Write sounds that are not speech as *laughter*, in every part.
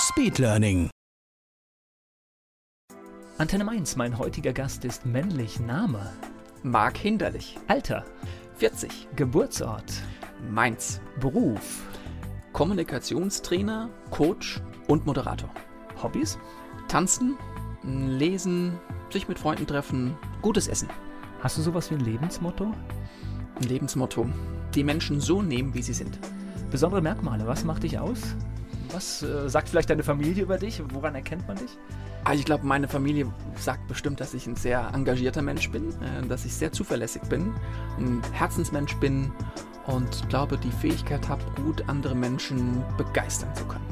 Speedlearning. Antenne Mainz, mein heutiger Gast ist männlich. Name, Mark Hinderlich. Alter, 40. Geburtsort, Mainz. Beruf, Kommunikationstrainer, Coach und Moderator. Hobbys, Tanzen, lesen, sich mit Freunden treffen, gutes Essen. Hast du sowas wie ein Lebensmotto? Ein Lebensmotto. Die Menschen so nehmen, wie sie sind. Besondere Merkmale, was macht dich aus? Was äh, sagt vielleicht deine Familie über dich? Woran erkennt man dich? Ah, Ich glaube, meine Familie sagt bestimmt, dass ich ein sehr engagierter Mensch bin, äh, dass ich sehr zuverlässig bin, ein Herzensmensch bin und glaube, die Fähigkeit habe, gut andere Menschen begeistern zu können.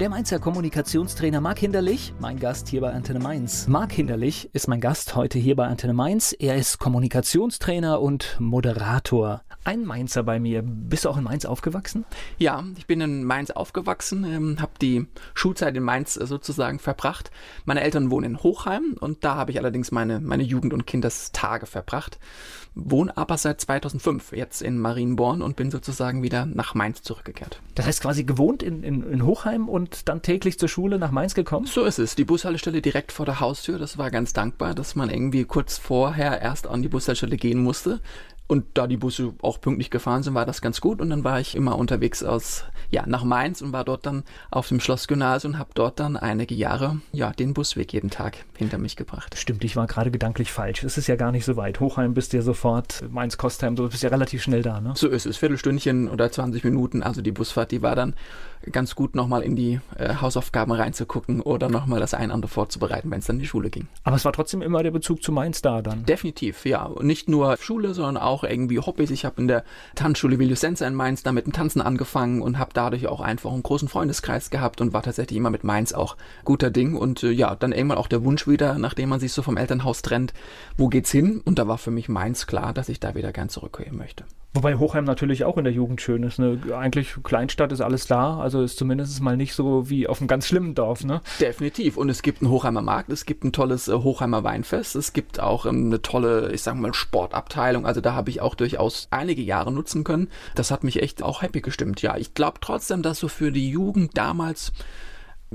Der Mainzer Kommunikationstrainer Marc Hinderlich, mein Gast hier bei Antenne Mainz. Marc Hinderlich ist mein Gast heute hier bei Antenne Mainz. Er ist Kommunikationstrainer und Moderator. Ein Mainzer bei mir. Bist du auch in Mainz aufgewachsen? Ja, ich bin in Mainz aufgewachsen, ähm, habe die Schulzeit in Mainz äh, sozusagen verbracht. Meine Eltern wohnen in Hochheim und da habe ich allerdings meine, meine Jugend- und Kindestage verbracht. Wohne aber seit 2005 jetzt in Marienborn und bin sozusagen wieder nach Mainz zurückgekehrt. Das heißt quasi gewohnt in, in, in Hochheim und dann täglich zur Schule nach Mainz gekommen? So ist es. Die Bushaltestelle direkt vor der Haustür. Das war ganz dankbar, dass man irgendwie kurz vorher erst an die Bushaltestelle gehen musste. Und da die Busse auch pünktlich gefahren sind, war das ganz gut. Und dann war ich immer unterwegs aus, ja, nach Mainz und war dort dann auf dem Schlossgymnasium und habe dort dann einige Jahre, ja, den Busweg jeden Tag hinter mich gebracht. Stimmt, ich war gerade gedanklich falsch. Es ist ja gar nicht so weit. Hochheim bist du ja sofort, Mainz-Kostheim, du bist ja relativ schnell da, ne? So ist es. Viertelstündchen oder 20 Minuten. Also die Busfahrt, die war dann ganz gut, nochmal in die äh, Hausaufgaben reinzugucken oder nochmal das ein oder andere vorzubereiten, wenn es dann in die Schule ging. Aber es war trotzdem immer der Bezug zu Mainz da dann. Definitiv, ja. Und nicht nur Schule, sondern auch irgendwie Hobbys. Ich habe in der Tanzschule Viljusenza in Mainz da mit dem Tanzen angefangen und habe dadurch auch einfach einen großen Freundeskreis gehabt und war tatsächlich immer mit Mainz auch guter Ding. Und äh, ja, dann irgendwann auch der Wunsch wieder, nachdem man sich so vom Elternhaus trennt, wo geht's hin? Und da war für mich Mainz klar, dass ich da wieder gern zurückkehren möchte. Wobei Hochheim natürlich auch in der Jugend schön ist. Ne? Eigentlich Kleinstadt ist alles da, also ist zumindest mal nicht so wie auf einem ganz schlimmen Dorf. Ne? Definitiv. Und es gibt einen Hochheimer Markt, es gibt ein tolles äh, Hochheimer Weinfest, es gibt auch ähm, eine tolle, ich sag mal, Sportabteilung. Also da habe ich auch durchaus einige Jahre nutzen können. Das hat mich echt auch happy gestimmt. Ja, ich glaube trotzdem, dass so für die Jugend damals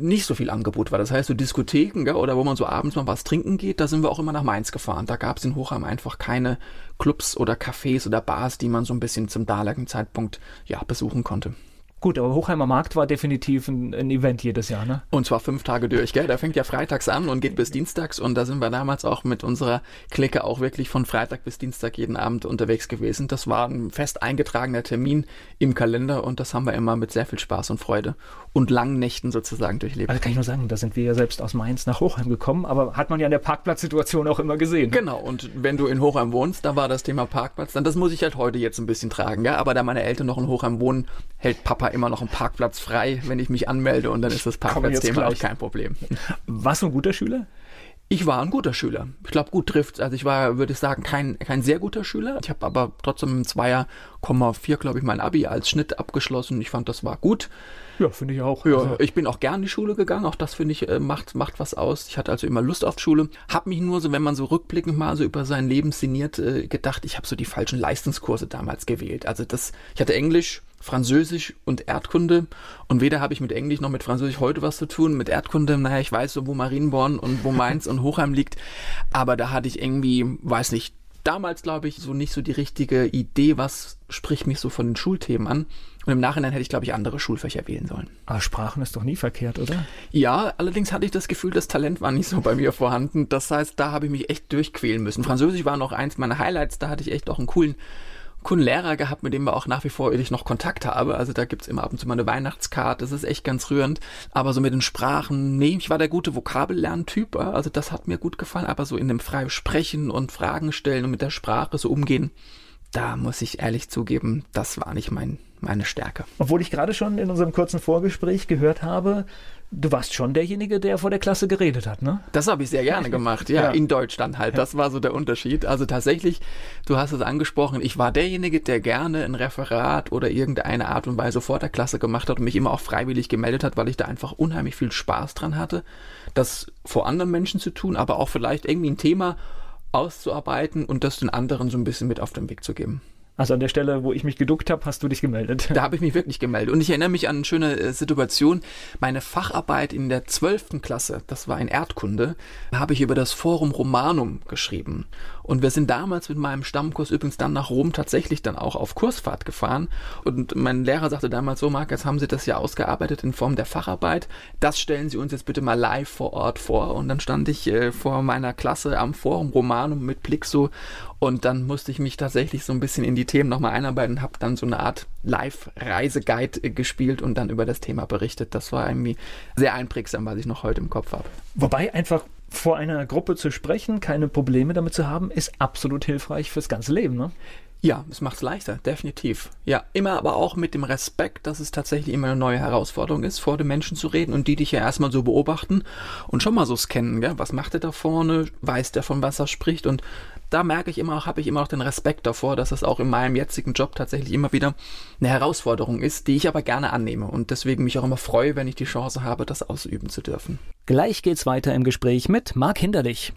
nicht so viel Angebot war. Das heißt, so Diskotheken gell, oder wo man so abends mal was trinken geht, da sind wir auch immer nach Mainz gefahren. Da gab es in Hochheim einfach keine Clubs oder Cafés oder Bars, die man so ein bisschen zum damaligen Zeitpunkt ja, besuchen konnte. Gut, aber Hochheimer Markt war definitiv ein, ein Event jedes Jahr, ne? Und zwar fünf Tage durch, gell? Der fängt ja freitags an und geht bis dienstags und da sind wir damals auch mit unserer Clique auch wirklich von Freitag bis Dienstag jeden Abend unterwegs gewesen. Das war ein fest eingetragener Termin im Kalender und das haben wir immer mit sehr viel Spaß und Freude und langen Nächten sozusagen durchlebt. Also kann ich nur sagen, da sind wir ja selbst aus Mainz nach Hochheim gekommen, aber hat man ja in der Parkplatzsituation auch immer gesehen. Genau, und wenn du in Hochheim wohnst, da war das Thema Parkplatz, dann das muss ich halt heute jetzt ein bisschen tragen, ja. Aber da meine Eltern noch in Hochheim wohnen, hält Papa immer noch einen Parkplatz frei, wenn ich mich anmelde und dann ist das Parkplatzthema auch kein Problem. Warst du ein guter Schüler? Ich war ein guter Schüler. Ich glaube, gut trifft. Also ich war, würde ich sagen, kein, kein sehr guter Schüler. Ich habe aber trotzdem im Zweier,4, glaube ich, mein Abi als Schnitt abgeschlossen. Ich fand, das war gut. Ja, finde ich auch. Ja, Also, ich bin auch gern in die Schule gegangen. Auch das finde ich äh, macht macht was aus. Ich hatte also immer Lust auf Schule. Hab mich nur so, wenn man so rückblickend mal so über sein Leben sinniert, äh, gedacht, ich habe so die falschen Leistungskurse damals gewählt. Also das, ich hatte Englisch, Französisch und Erdkunde und weder habe ich mit Englisch noch mit Französisch heute was zu tun. Mit Erdkunde, naja, ich weiß so, wo Marienborn und wo Mainz und Hochheim liegt, aber da hatte ich irgendwie, weiß nicht, damals glaube ich so nicht so die richtige Idee, was spricht mich so von den Schulthemen an. Und im Nachhinein hätte ich, glaube ich, andere Schulfächer wählen sollen. aber Sprachen ist doch nie verkehrt, oder? Ja, allerdings hatte ich das Gefühl, das Talent war nicht so bei mir vorhanden. Das heißt, da habe ich mich echt durchquälen müssen. Französisch war noch eins meiner Highlights. Da hatte ich echt auch einen coolen, coolen Lehrer gehabt, mit dem wir auch nach wie vor ich noch Kontakt habe. Also da gibt's immer ab und zu mal eine Weihnachtskarte. Das ist echt ganz rührend. Aber so mit den Sprachen, nee, ich war der gute Vokabellerntyp. ja. Also das hat mir gut gefallen. Aber so in dem frei Sprechen und Fragen stellen und mit der Sprache so umgehen, da muss ich ehrlich zugeben, das war nicht mein, meine Stärke. Obwohl ich gerade schon in unserem kurzen Vorgespräch gehört habe, du warst schon derjenige, der vor der Klasse geredet hat, ne? Das habe ich sehr gerne *laughs* gemacht, ja, ja, in Deutschland halt. Das war so der Unterschied. Also tatsächlich, du hast es angesprochen, ich war derjenige, der gerne ein Referat oder irgendeine Art und Weise vor der Klasse gemacht hat und mich immer auch freiwillig gemeldet hat, weil ich da einfach unheimlich viel Spaß dran hatte, das vor anderen Menschen zu tun, aber auch vielleicht irgendwie ein Thema auszuarbeiten und das den anderen so ein bisschen mit auf den Weg zu geben. Also an der Stelle, wo ich mich geduckt habe, hast du dich gemeldet. Da habe ich mich wirklich gemeldet. Und ich erinnere mich an eine schöne äh, Situation. Meine Facharbeit in der 12. Klasse, das war in Erdkunde, habe ich über das Forum Romanum geschrieben. Und wir sind damals mit meinem Stammkurs übrigens dann nach Rom tatsächlich dann auch auf Kursfahrt gefahren. Und mein Lehrer sagte damals so, Marc, jetzt haben Sie das ja ausgearbeitet in Form der Facharbeit. Das stellen Sie uns jetzt bitte mal live vor Ort vor. Und dann stand ich äh, vor meiner Klasse am Forum Romanum mit Plixo und dann musste ich mich tatsächlich so ein bisschen in die Themen nochmal einarbeiten und habe dann so eine Art Live-Reiseguide äh, gespielt und dann über das Thema berichtet. Das war irgendwie sehr einprägsam, was ich noch heute im Kopf habe. Wobei einfach vor einer Gruppe zu sprechen, keine Probleme damit zu haben, ist absolut hilfreich fürs ganze Leben, ne? Ja, es macht es leichter, definitiv. Ja, immer aber auch mit dem Respekt, dass es tatsächlich immer eine neue Herausforderung ist, vor den Menschen zu reden und die dich ja erstmal so beobachten und schon mal so scannen, gell? was macht er da vorne, weiß der von was er spricht und da merke ich immer auch, habe ich immer noch den Respekt davor, dass es auch in meinem jetzigen Job tatsächlich immer wieder eine Herausforderung ist, die ich aber gerne annehme und deswegen mich auch immer freue, wenn ich die Chance habe, das ausüben zu dürfen. Gleich geht's weiter im Gespräch mit Marc Hinderlich.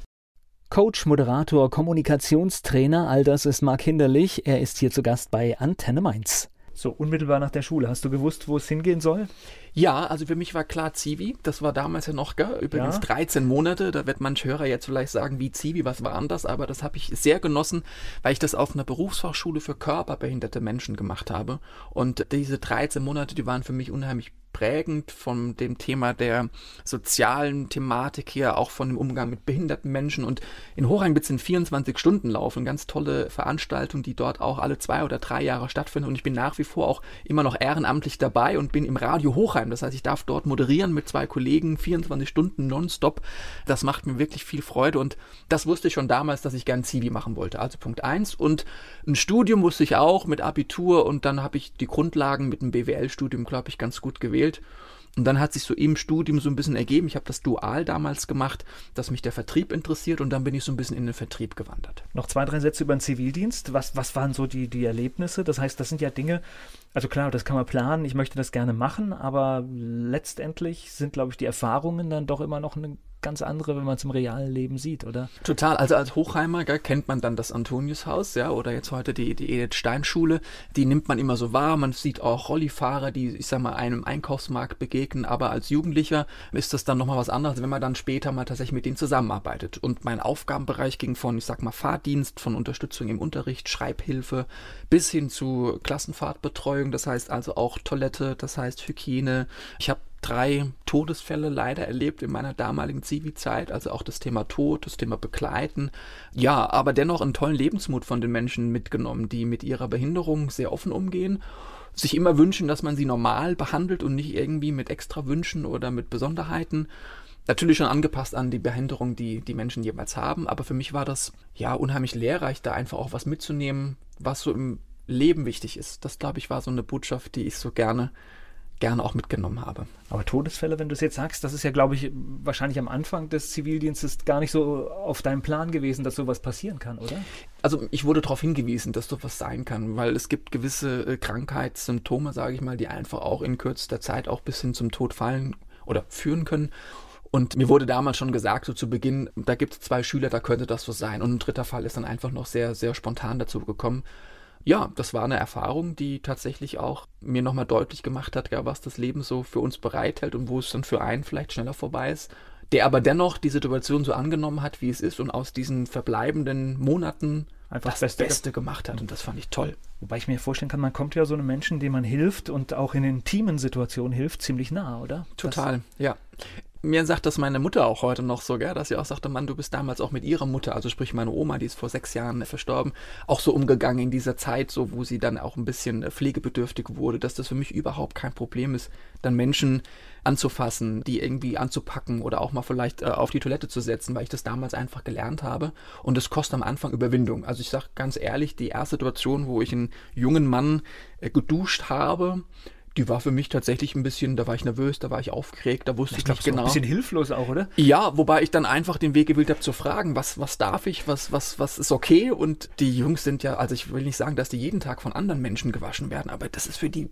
Coach, Moderator, Kommunikationstrainer, all das ist Marc Hinderlich. Er ist hier zu Gast bei Antenne Mainz. So unmittelbar nach der Schule. Hast du gewusst, wo es hingehen soll? Ja, also für mich war klar Zivi. Das war damals ja noch, gell? übrigens ja. 13 Monate. Da wird manch Hörer jetzt vielleicht sagen, wie Zivi, was war anders? Aber das habe ich sehr genossen, weil ich das auf einer Berufsfachschule für körperbehinderte Menschen gemacht habe. Und diese 13 Monate, die waren für mich unheimlich prägend von dem Thema der sozialen Thematik hier, auch von dem Umgang mit behinderten Menschen. Und in Hochheim wird es in 24 Stunden laufen. Ganz tolle Veranstaltung, die dort auch alle zwei oder drei Jahre stattfindet. Und ich bin nach wie vor auch immer noch ehrenamtlich dabei und bin im Radio Hochheim. Das heißt, ich darf dort moderieren mit zwei Kollegen, 24 Stunden nonstop. Das macht mir wirklich viel Freude. Und das wusste ich schon damals, dass ich gern Zivi machen wollte. Also Punkt eins Und ein Studium wusste ich auch mit Abitur. Und dann habe ich die Grundlagen mit einem BWL-Studium, glaube ich, ganz gut gewählt gewählt. Und dann hat sich so im Studium so ein bisschen ergeben, ich habe das dual damals gemacht, dass mich der Vertrieb interessiert und dann bin ich so ein bisschen in den Vertrieb gewandert. Noch zwei, drei Sätze über den Zivildienst. Was, was waren so die, die Erlebnisse? Das heißt, das sind ja Dinge, also klar, das kann man planen, ich möchte das gerne machen, aber letztendlich sind, glaube ich, die Erfahrungen dann doch immer noch eine ganz andere, wenn man es im realen Leben sieht, oder? Total. Also als Hochheimer gell, kennt man dann das Antoniushaus, ja, oder jetzt heute die, die Edith Stein Schule. Die nimmt man immer so wahr. Man sieht auch Rollifahrer, die, ich sag mal, einem Einkaufsmarkt begegnen. Aber als Jugendlicher ist das dann nochmal was anderes, wenn man dann später mal tatsächlich mit denen zusammenarbeitet. Und mein Aufgabenbereich ging von, ich sag mal, Fahrdienst, von Unterstützung im Unterricht, Schreibhilfe, bis hin zu Klassenfahrtbetreuung. Das heißt also auch Toilette, das heißt Hygiene. Ich habe drei Todesfälle leider erlebt in meiner damaligen Zivi-Zeit, also auch das Thema Tod, das Thema Begleiten. Ja, aber dennoch einen tollen Lebensmut von den Menschen mitgenommen, die mit ihrer Behinderung sehr offen umgehen, sich immer wünschen, dass man sie normal behandelt und nicht irgendwie mit extra Wünschen oder mit Besonderheiten. Natürlich schon angepasst an die Behinderung, die die Menschen jeweils haben, aber für mich war das ja unheimlich lehrreich, da einfach auch was mitzunehmen, was so im Leben wichtig ist. Das, glaube ich, war so eine Botschaft, die ich so gerne gerne auch mitgenommen habe. Aber Todesfälle, wenn du es jetzt sagst, das ist ja, glaube ich, wahrscheinlich am Anfang des Zivildienstes gar nicht so auf deinem Plan gewesen, dass sowas passieren kann, oder? Also ich wurde darauf hingewiesen, dass sowas sein kann, weil es gibt gewisse äh, Krankheitssymptome, sage ich mal, die einfach auch in kürzester Zeit auch bis hin zum Tod fallen oder führen können. Und mir wurde damals schon gesagt, so zu Beginn, da gibt es zwei Schüler, da könnte das so sein. Und ein dritter Fall ist dann einfach noch sehr, sehr spontan dazu gekommen ja, das war eine Erfahrung, die tatsächlich auch mir nochmal deutlich gemacht hat, ja, was das Leben so für uns bereithält und wo es dann für einen vielleicht schneller vorbei ist. Der aber dennoch die Situation so angenommen hat, wie es ist und aus diesen verbleibenden Monaten einfach das Beste, Beste gemacht hat. Und das fand ich toll. Wobei ich mir vorstellen kann, man kommt ja so einem Menschen, dem man hilft und auch in intimen Situationen hilft, ziemlich nah, oder? Total, das ja mir sagt das meine Mutter auch heute noch so, gell, dass sie auch sagte, Mann, du bist damals auch mit ihrer Mutter, also sprich meine Oma, die ist vor sechs Jahren verstorben, auch so umgegangen in dieser Zeit, so wo sie dann auch ein bisschen pflegebedürftig wurde, dass das für mich überhaupt kein Problem ist, dann Menschen anzufassen, die irgendwie anzupacken oder auch mal vielleicht äh, auf die Toilette zu setzen, weil ich das damals einfach gelernt habe. Und es kostet am Anfang Überwindung. Also ich sage ganz ehrlich, die erste Situation, wo ich einen jungen Mann äh, geduscht habe, die war für mich tatsächlich ein bisschen, da war ich nervös, da war ich aufgeregt, da wusste ich, ich glaub, nicht genau. Ein bisschen hilflos auch, oder? Ja, wobei ich dann einfach den Weg gewählt habe zu fragen, was, was darf ich, was, was, was ist okay? Und die Jungs sind ja, also ich will nicht sagen, dass die jeden Tag von anderen Menschen gewaschen werden, aber das ist für die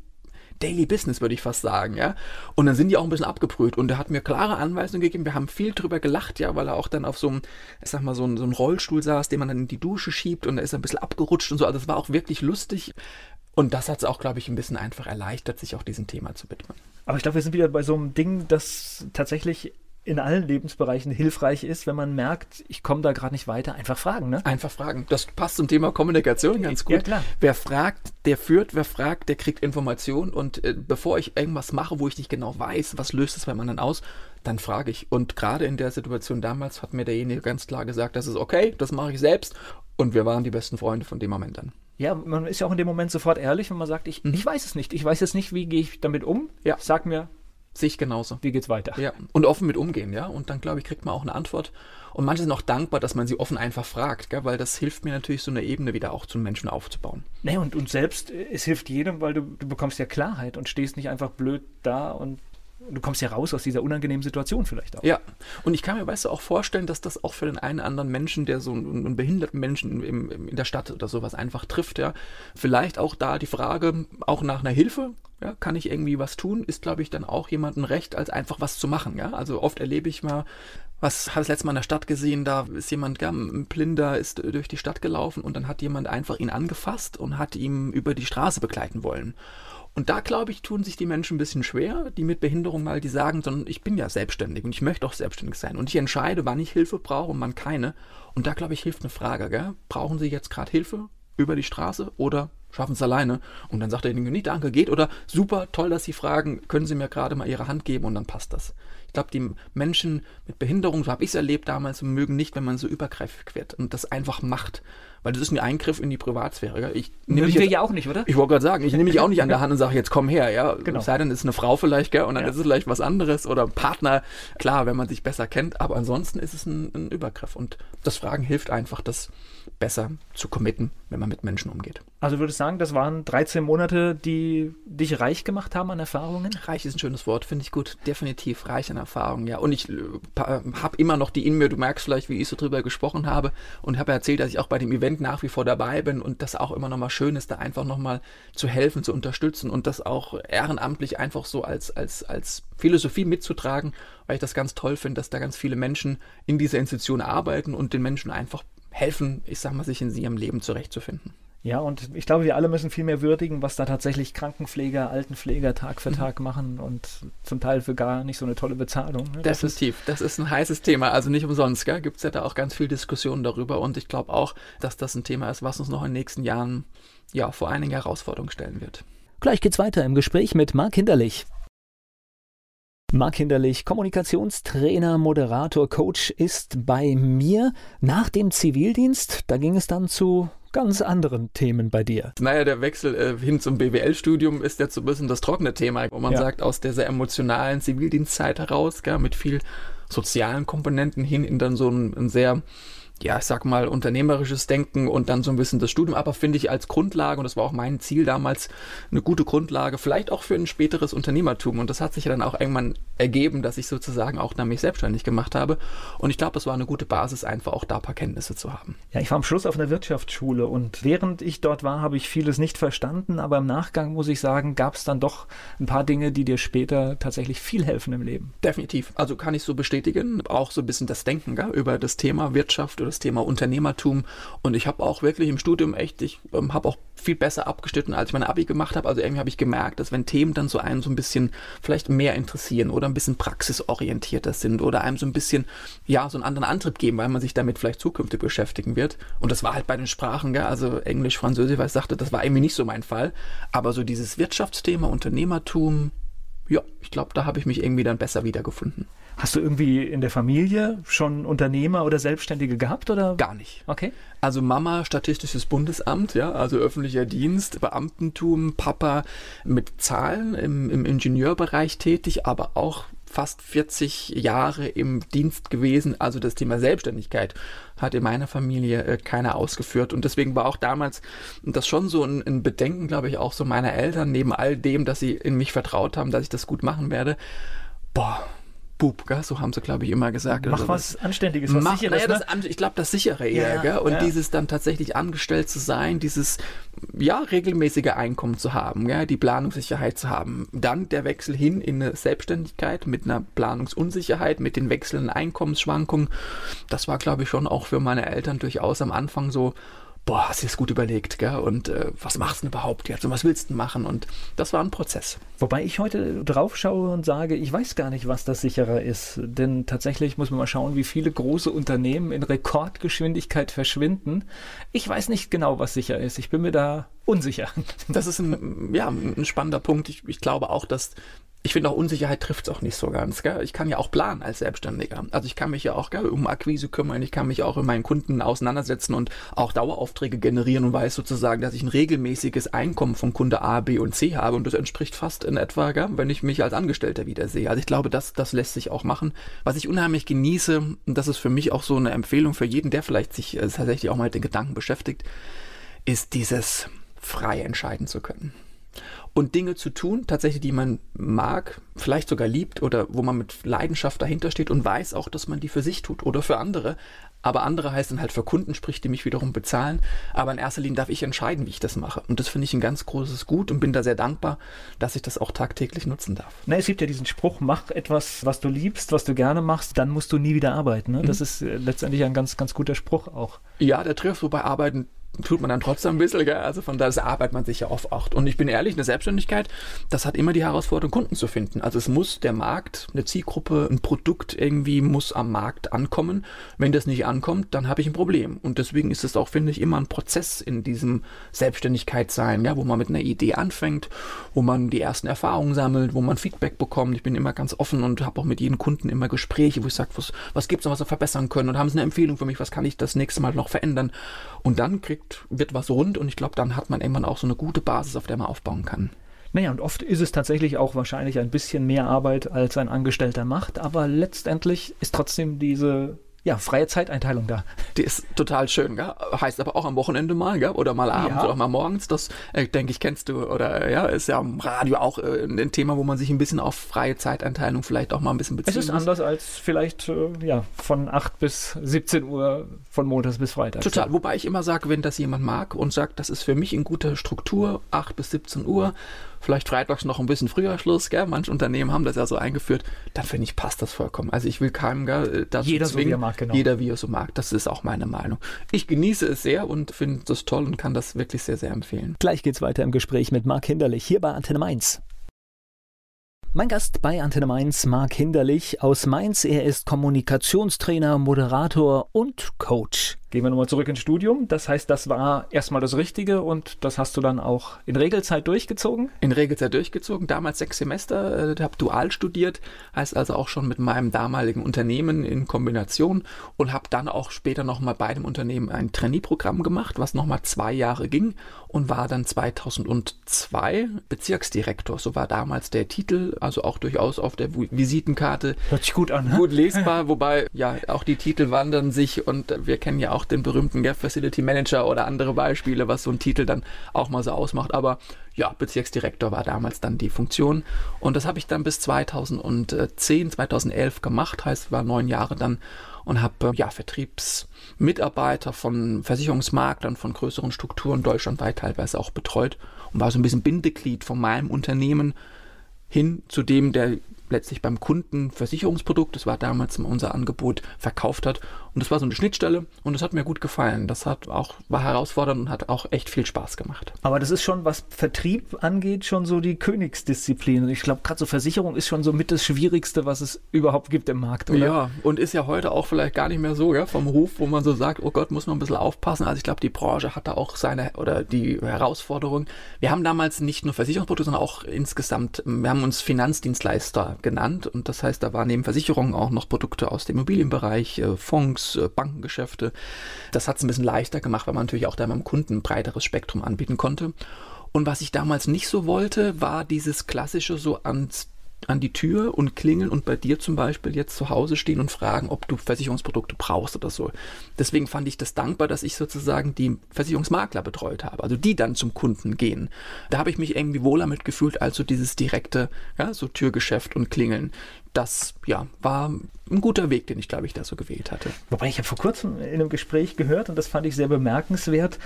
Daily Business, würde ich fast sagen, ja. Und dann sind die auch ein bisschen abgebrüht und er hat mir klare Anweisungen gegeben. Wir haben viel drüber gelacht, ja, weil er auch dann auf so einem, ich sag mal, so einem, so einem Rollstuhl saß, den man dann in die Dusche schiebt und da ist er ein bisschen abgerutscht und so. Also das war auch wirklich lustig. Und das hat es auch, glaube ich, ein bisschen einfach erleichtert, sich auch diesem Thema zu widmen. Aber ich glaube, wir sind wieder bei so einem Ding, das tatsächlich in allen Lebensbereichen hilfreich ist, wenn man merkt, ich komme da gerade nicht weiter, einfach fragen. Ne? Einfach fragen. Das passt zum Thema Kommunikation ganz gut. Ja, klar. Wer fragt, der führt. Wer fragt, der kriegt Information. Und äh, bevor ich irgendwas mache, wo ich nicht genau weiß, was löst es beim anderen aus, dann frage ich. Und gerade in der Situation damals hat mir derjenige ganz klar gesagt, das ist okay, das mache ich selbst. Und wir waren die besten Freunde von dem Moment an. Ja, man ist ja auch in dem Moment sofort ehrlich, wenn man sagt, ich, mhm. ich weiß es nicht. Ich weiß jetzt nicht, wie gehe ich damit um. Ja. Sag mir, Sehe ich genauso. Wie geht's weiter? Ja. Und offen mit umgehen, ja. Und dann, glaube ich, kriegt man auch eine Antwort. Und manche sind auch dankbar, dass man sie offen einfach fragt, gell? weil das hilft mir natürlich, so eine Ebene wieder auch zum Menschen aufzubauen. Nee, und, und selbst, äh, es hilft jedem, weil du, du bekommst ja Klarheit und stehst nicht einfach blöd da und du kommst ja raus aus dieser unangenehmen Situation vielleicht auch. Ja, und ich kann mir, weißt du, auch vorstellen, dass das auch für den einen anderen Menschen, der so einen, einen behinderten Menschen im, im, in der Stadt oder sowas einfach trifft, ja, vielleicht auch da die Frage, auch nach einer Hilfe, ja, kann ich irgendwie was tun, ist, glaube ich, dann auch jemandem recht, als einfach was zu machen, ja. Also oft erlebe ich mal, was habe ich das letzte Mal in der Stadt gesehen, da ist jemand, ja, ein Blinder ist durch die Stadt gelaufen und dann hat jemand einfach ihn angefasst und hat ihm über die Straße begleiten wollen. Und da, glaube ich, tun sich die Menschen ein bisschen schwer, die mit Behinderung mal, die sagen, sondern ich bin ja selbstständig und ich möchte auch selbstständig sein. Und ich entscheide, wann ich Hilfe brauche und wann keine. Und da, glaube ich, hilft eine Frage, gell? Brauchen Sie jetzt gerade Hilfe über die Straße oder schaffen es alleine? Und dann sagt derjenige, nee, danke, geht. Oder super, toll, dass Sie fragen, können Sie mir gerade mal Ihre Hand geben und dann passt das. Ich glaube, die Menschen mit Behinderung, so habe ich es erlebt damals, mögen nicht, wenn man so übergreifig wird und das einfach macht weil das ist ein Eingriff in die Privatsphäre. Ich nehme mich ja auch nicht, oder? Ich wollte gerade sagen, ich nehme mich auch nicht an der Hand und sage, jetzt komm her, ja. Genau. Sei denn, ist eine Frau vielleicht, gell, und dann ja. ist es vielleicht was anderes oder ein Partner, klar, wenn man sich besser kennt, aber ansonsten ist es ein, ein Übergriff und das Fragen hilft einfach, das besser zu committen, wenn man mit Menschen umgeht. Also würde ich sagen, das waren 13 Monate, die dich reich gemacht haben an Erfahrungen? Reich ist ein schönes Wort, finde ich gut. Definitiv reich an Erfahrungen, ja. Und ich äh, habe immer noch die in mir, du merkst vielleicht, wie ich so drüber gesprochen habe und habe erzählt, dass ich auch bei dem Event Event nach wie vor dabei bin und das auch immer nochmal schön ist, da einfach nochmal zu helfen, zu unterstützen und das auch ehrenamtlich einfach so als, als, als Philosophie mitzutragen, weil ich das ganz toll finde, dass da ganz viele Menschen in dieser Institution arbeiten und den Menschen einfach helfen, ich sag mal, sich in ihrem Leben zurechtzufinden. Ja, und ich glaube, wir alle müssen viel mehr würdigen, was da tatsächlich Krankenpfleger, Altenpfleger Tag für mhm. Tag machen und zum Teil für gar nicht so eine tolle Bezahlung. Ne? Das Definitiv, das ist ein heißes Thema. Also nicht umsonst, gibt es ja da auch ganz viel Diskussionen darüber und ich glaube auch, dass das ein Thema ist, was uns noch in den nächsten Jahren ja, vor einigen Herausforderungen stellen wird. Gleich geht's weiter im Gespräch mit Marc Hinderlich. Marc Hinderlich, Kommunikationstrainer, Moderator, Coach ist bei mir nach dem Zivildienst. Da ging es dann zu ganz anderen Themen bei dir. Naja, der Wechsel äh, hin zum BWL-Studium ist jetzt so ein bisschen das trockene Thema, wo man ja. sagt, aus dieser emotionalen Zivildienstzeit heraus, gell, mit viel sozialen Komponenten hin in dann so ein, ein sehr ja, ich sag mal, unternehmerisches Denken und dann so ein bisschen das Studium, aber finde ich als Grundlage, und das war auch mein Ziel damals, eine gute Grundlage, vielleicht auch für ein späteres Unternehmertum. Und das hat sich ja dann auch irgendwann ergeben, dass ich sozusagen auch dann mich selbstständig gemacht habe. Und ich glaube, das war eine gute Basis, einfach auch da ein paar Kenntnisse zu haben. Ja, ich war am Schluss auf einer Wirtschaftsschule und während ich dort war, habe ich vieles nicht verstanden, aber im Nachgang muss ich sagen, gab es dann doch ein paar Dinge, die dir später tatsächlich viel helfen im Leben. Definitiv. Also kann ich so bestätigen, auch so ein bisschen das Denken gell, über das Thema Wirtschaft oder das Thema Unternehmertum. Und ich habe auch wirklich im Studium echt, ich ähm, habe auch viel besser abgeschnitten, als ich mein Abi gemacht habe. Also irgendwie habe ich gemerkt, dass wenn Themen dann so einen so ein bisschen vielleicht mehr interessieren oder ein bisschen praxisorientierter sind oder einem so ein bisschen, ja, so einen anderen Antrieb geben, weil man sich damit vielleicht zukünftig beschäftigen wird. Und das war halt bei den Sprachen, gell? also Englisch, Französisch, weil ich sagte, das war irgendwie nicht so mein Fall. Aber so dieses Wirtschaftsthema, Unternehmertum, ja, ich glaube, da habe ich mich irgendwie dann besser wiedergefunden. Hast du irgendwie in der Familie schon Unternehmer oder Selbstständige gehabt oder? Gar nicht. Okay. Also Mama Statistisches Bundesamt, ja, also öffentlicher Dienst, Beamtentum, Papa mit Zahlen im, im Ingenieurbereich tätig, aber auch fast 40 Jahre im Dienst gewesen. Also das Thema Selbstständigkeit hat in meiner Familie äh, keiner ausgeführt. Und deswegen war auch damals das schon so ein, ein Bedenken, glaube ich, auch so meiner Eltern, neben all dem, dass sie in mich vertraut haben, dass ich das gut machen werde. Boah, Bub, gell? so haben sie, glaube ich, immer gesagt. Mach was das, Anständiges, was mach, Sicheres. Naja, ne? ich glaube, das sichere eher. Ja, gell? Und ja. dieses dann tatsächlich angestellt zu sein, dieses ja, regelmäßige Einkommen zu haben, gell? die Planungssicherheit zu haben. Dann der Wechsel hin in eine Selbstständigkeit mit einer Planungsunsicherheit, mit den wechselnden Einkommensschwankungen. Das war, glaube ich, schon auch für meine Eltern durchaus am Anfang so, boah, hast du das gut überlegt, gell? Und äh, was machst du denn überhaupt jetzt? Und was willst du machen? Und das war ein Prozess. Wobei ich heute drauf schaue und sage, ich weiß gar nicht, was das sicherer ist. Denn tatsächlich muss man mal schauen, wie viele große Unternehmen in Rekordgeschwindigkeit verschwinden. Ich weiß nicht genau, was sicher ist. Ich bin mir da unsicher. Das ist ein, ja, ein spannender Punkt. Ich, ich glaube auch, dass ich finde auch Unsicherheit trifft es auch nicht so ganz. Gell? Ich kann ja auch planen als Selbstständiger. Also ich kann mich ja auch gell, um Akquise kümmern, ich kann mich auch in meinen Kunden auseinandersetzen und auch Daueraufträge generieren und weiß sozusagen, dass ich ein regelmäßiges Einkommen von Kunde A, B und C habe und das entspricht fast in etwa, gell, wenn ich mich als Angestellter wiedersehe. Also ich glaube, das, das lässt sich auch machen. Was ich unheimlich genieße, und das ist für mich auch so eine Empfehlung für jeden, der vielleicht sich äh, tatsächlich auch mal mit den Gedanken beschäftigt, ist dieses frei entscheiden zu können und Dinge zu tun, tatsächlich, die man mag, vielleicht sogar liebt oder wo man mit Leidenschaft dahinter steht und weiß auch, dass man die für sich tut oder für andere. Aber andere heißt dann halt für Kunden, sprich, die mich wiederum bezahlen. Aber in erster Linie darf ich entscheiden, wie ich das mache. Und das finde ich ein ganz großes Gut und bin da sehr dankbar, dass ich das auch tagtäglich nutzen darf. Na, es gibt ja diesen Spruch, mach etwas, was du liebst, was du gerne machst, dann musst du nie wieder arbeiten. Ne? Das mhm. ist äh, letztendlich ein ganz, ganz guter Spruch auch. Ja, der trifft, wobei Arbeiten tut man dann trotzdem ein bisschen, gell? also von daher arbeitet man sich ja oft acht. Und ich bin ehrlich, eine Selbstständigkeit, das hat immer die Herausforderung, Kunden zu finden. Also es muss der Markt, eine Zielgruppe, ein Produkt irgendwie muss am Markt ankommen. Wenn das nicht ankommt, dann habe ich ein Problem. Und deswegen ist es auch, finde ich, immer ein Prozess in diesem Selbstständigkeit sein, ja, wo man mit einer Idee anfängt, wo man die ersten Erfahrungen sammelt, wo man Feedback bekommt. Ich bin immer ganz offen und habe auch mit jedem Kunden immer Gespräche, wo ich sage, was, was gibt es noch, was wir verbessern können und haben sie eine Empfehlung für mich, was kann ich das nächste Mal noch verändern. Und dann kriegt wird, wird was rund und ich glaube, dann hat man irgendwann auch so eine gute Basis, auf der man aufbauen kann. Naja, und oft ist es tatsächlich auch wahrscheinlich ein bisschen mehr Arbeit, als ein Angestellter macht, aber letztendlich ist trotzdem diese ja, freie Zeiteinteilung da. Die ist total schön, gell? Heißt aber auch am Wochenende mal, gell? Oder mal abends ja. oder mal morgens. Das, äh, denke ich, kennst du. Oder ja, ist ja im Radio auch äh, ein Thema, wo man sich ein bisschen auf freie Zeiteinteilung vielleicht auch mal ein bisschen bezieht. Es ist muss. anders als vielleicht äh, ja, von 8 bis 17 Uhr, von Montags bis Freitags. Total. Wobei ich immer sage, wenn das jemand mag und sagt, das ist für mich in guter Struktur, 8 bis 17 Uhr, vielleicht freitags noch ein bisschen früher Schluss, gell? Manche Unternehmen haben das ja so eingeführt, dann finde ich, passt das vollkommen. Also ich will keinem gell, dazu Jeder zwingen, so wie er mag, genau. Jeder wie er so mag. Das ist auch meine Meinung. Ich genieße es sehr und finde das toll und kann das wirklich sehr, sehr empfehlen. Gleich geht's weiter im Gespräch mit Marc Hinderlich hier bei Antenne Mainz. Mein Gast bei Antenne Mainz, Marc Hinderlich aus Mainz. Er ist Kommunikationstrainer, Moderator und Coach. Gehen wir nochmal zurück ins Studium. Das heißt, das war erstmal das Richtige und das hast du dann auch in Regelzeit durchgezogen? In Regelzeit durchgezogen, damals sechs Semester, äh, habe dual studiert, heißt also auch schon mit meinem damaligen Unternehmen in Kombination und habe dann auch später nochmal bei dem Unternehmen ein Trainee-Programm gemacht, was nochmal zwei Jahre ging und war dann 2002 Bezirksdirektor. So war damals der Titel, also auch durchaus auf der Visitenkarte. Hört sich gut an. Ne? Gut lesbar, *laughs* wobei ja auch die Titel wandern sich und wir kennen ja auch auch den berühmten Gap Facility Manager oder andere Beispiele, was so ein Titel dann auch mal so ausmacht. Aber ja, Bezirksdirektor war damals dann die Funktion. Und das habe ich dann bis 2010, 2011 gemacht, heißt, war neun Jahre dann und habe ja Vertriebsmitarbeiter von Versicherungsmaklern von größeren Strukturen deutschlandweit teilweise auch betreut und war so ein bisschen Bindeglied von meinem Unternehmen hin zu dem, der letztlich beim Kunden Versicherungsprodukt, das war damals unser Angebot, verkauft hat Und das war so eine Schnittstelle und das hat mir gut gefallen. Das hat auch, war herausfordernd und hat auch echt viel Spaß gemacht. Aber das ist schon, was Vertrieb angeht, schon so die Königsdisziplin. Und ich glaube, gerade so Versicherung ist schon so mit das Schwierigste, was es überhaupt gibt im Markt, oder? Ja, und ist ja heute auch vielleicht gar nicht mehr so, ja, vom Ruf, wo man so sagt, oh Gott, muss man ein bisschen aufpassen. Also ich glaube, die Branche hatte auch seine, oder die Herausforderung. Wir haben damals nicht nur Versicherungsprodukte, sondern auch insgesamt, wir haben uns Finanzdienstleister genannt und das heißt, da waren neben Versicherungen auch noch Produkte aus dem Immobilienbereich, äh, Fonds, Bankengeschäfte. Das hat es ein bisschen leichter gemacht, weil man natürlich auch da beim Kunden ein breiteres Spektrum anbieten konnte. Und was ich damals nicht so wollte, war dieses klassische so ans an die Tür und klingeln und bei dir zum Beispiel jetzt zu Hause stehen und fragen, ob du Versicherungsprodukte brauchst oder so. Deswegen fand ich das dankbar, dass ich sozusagen die Versicherungsmakler betreut habe, also die dann zum Kunden gehen. Da habe ich mich irgendwie wohler mit gefühlt als so dieses direkte, ja, so Türgeschäft und Klingeln. Das, ja, war ein guter Weg, den ich, glaube ich, da so gewählt hatte. Wobei ich habe vor kurzem in einem Gespräch gehört und das fand ich sehr bemerkenswert,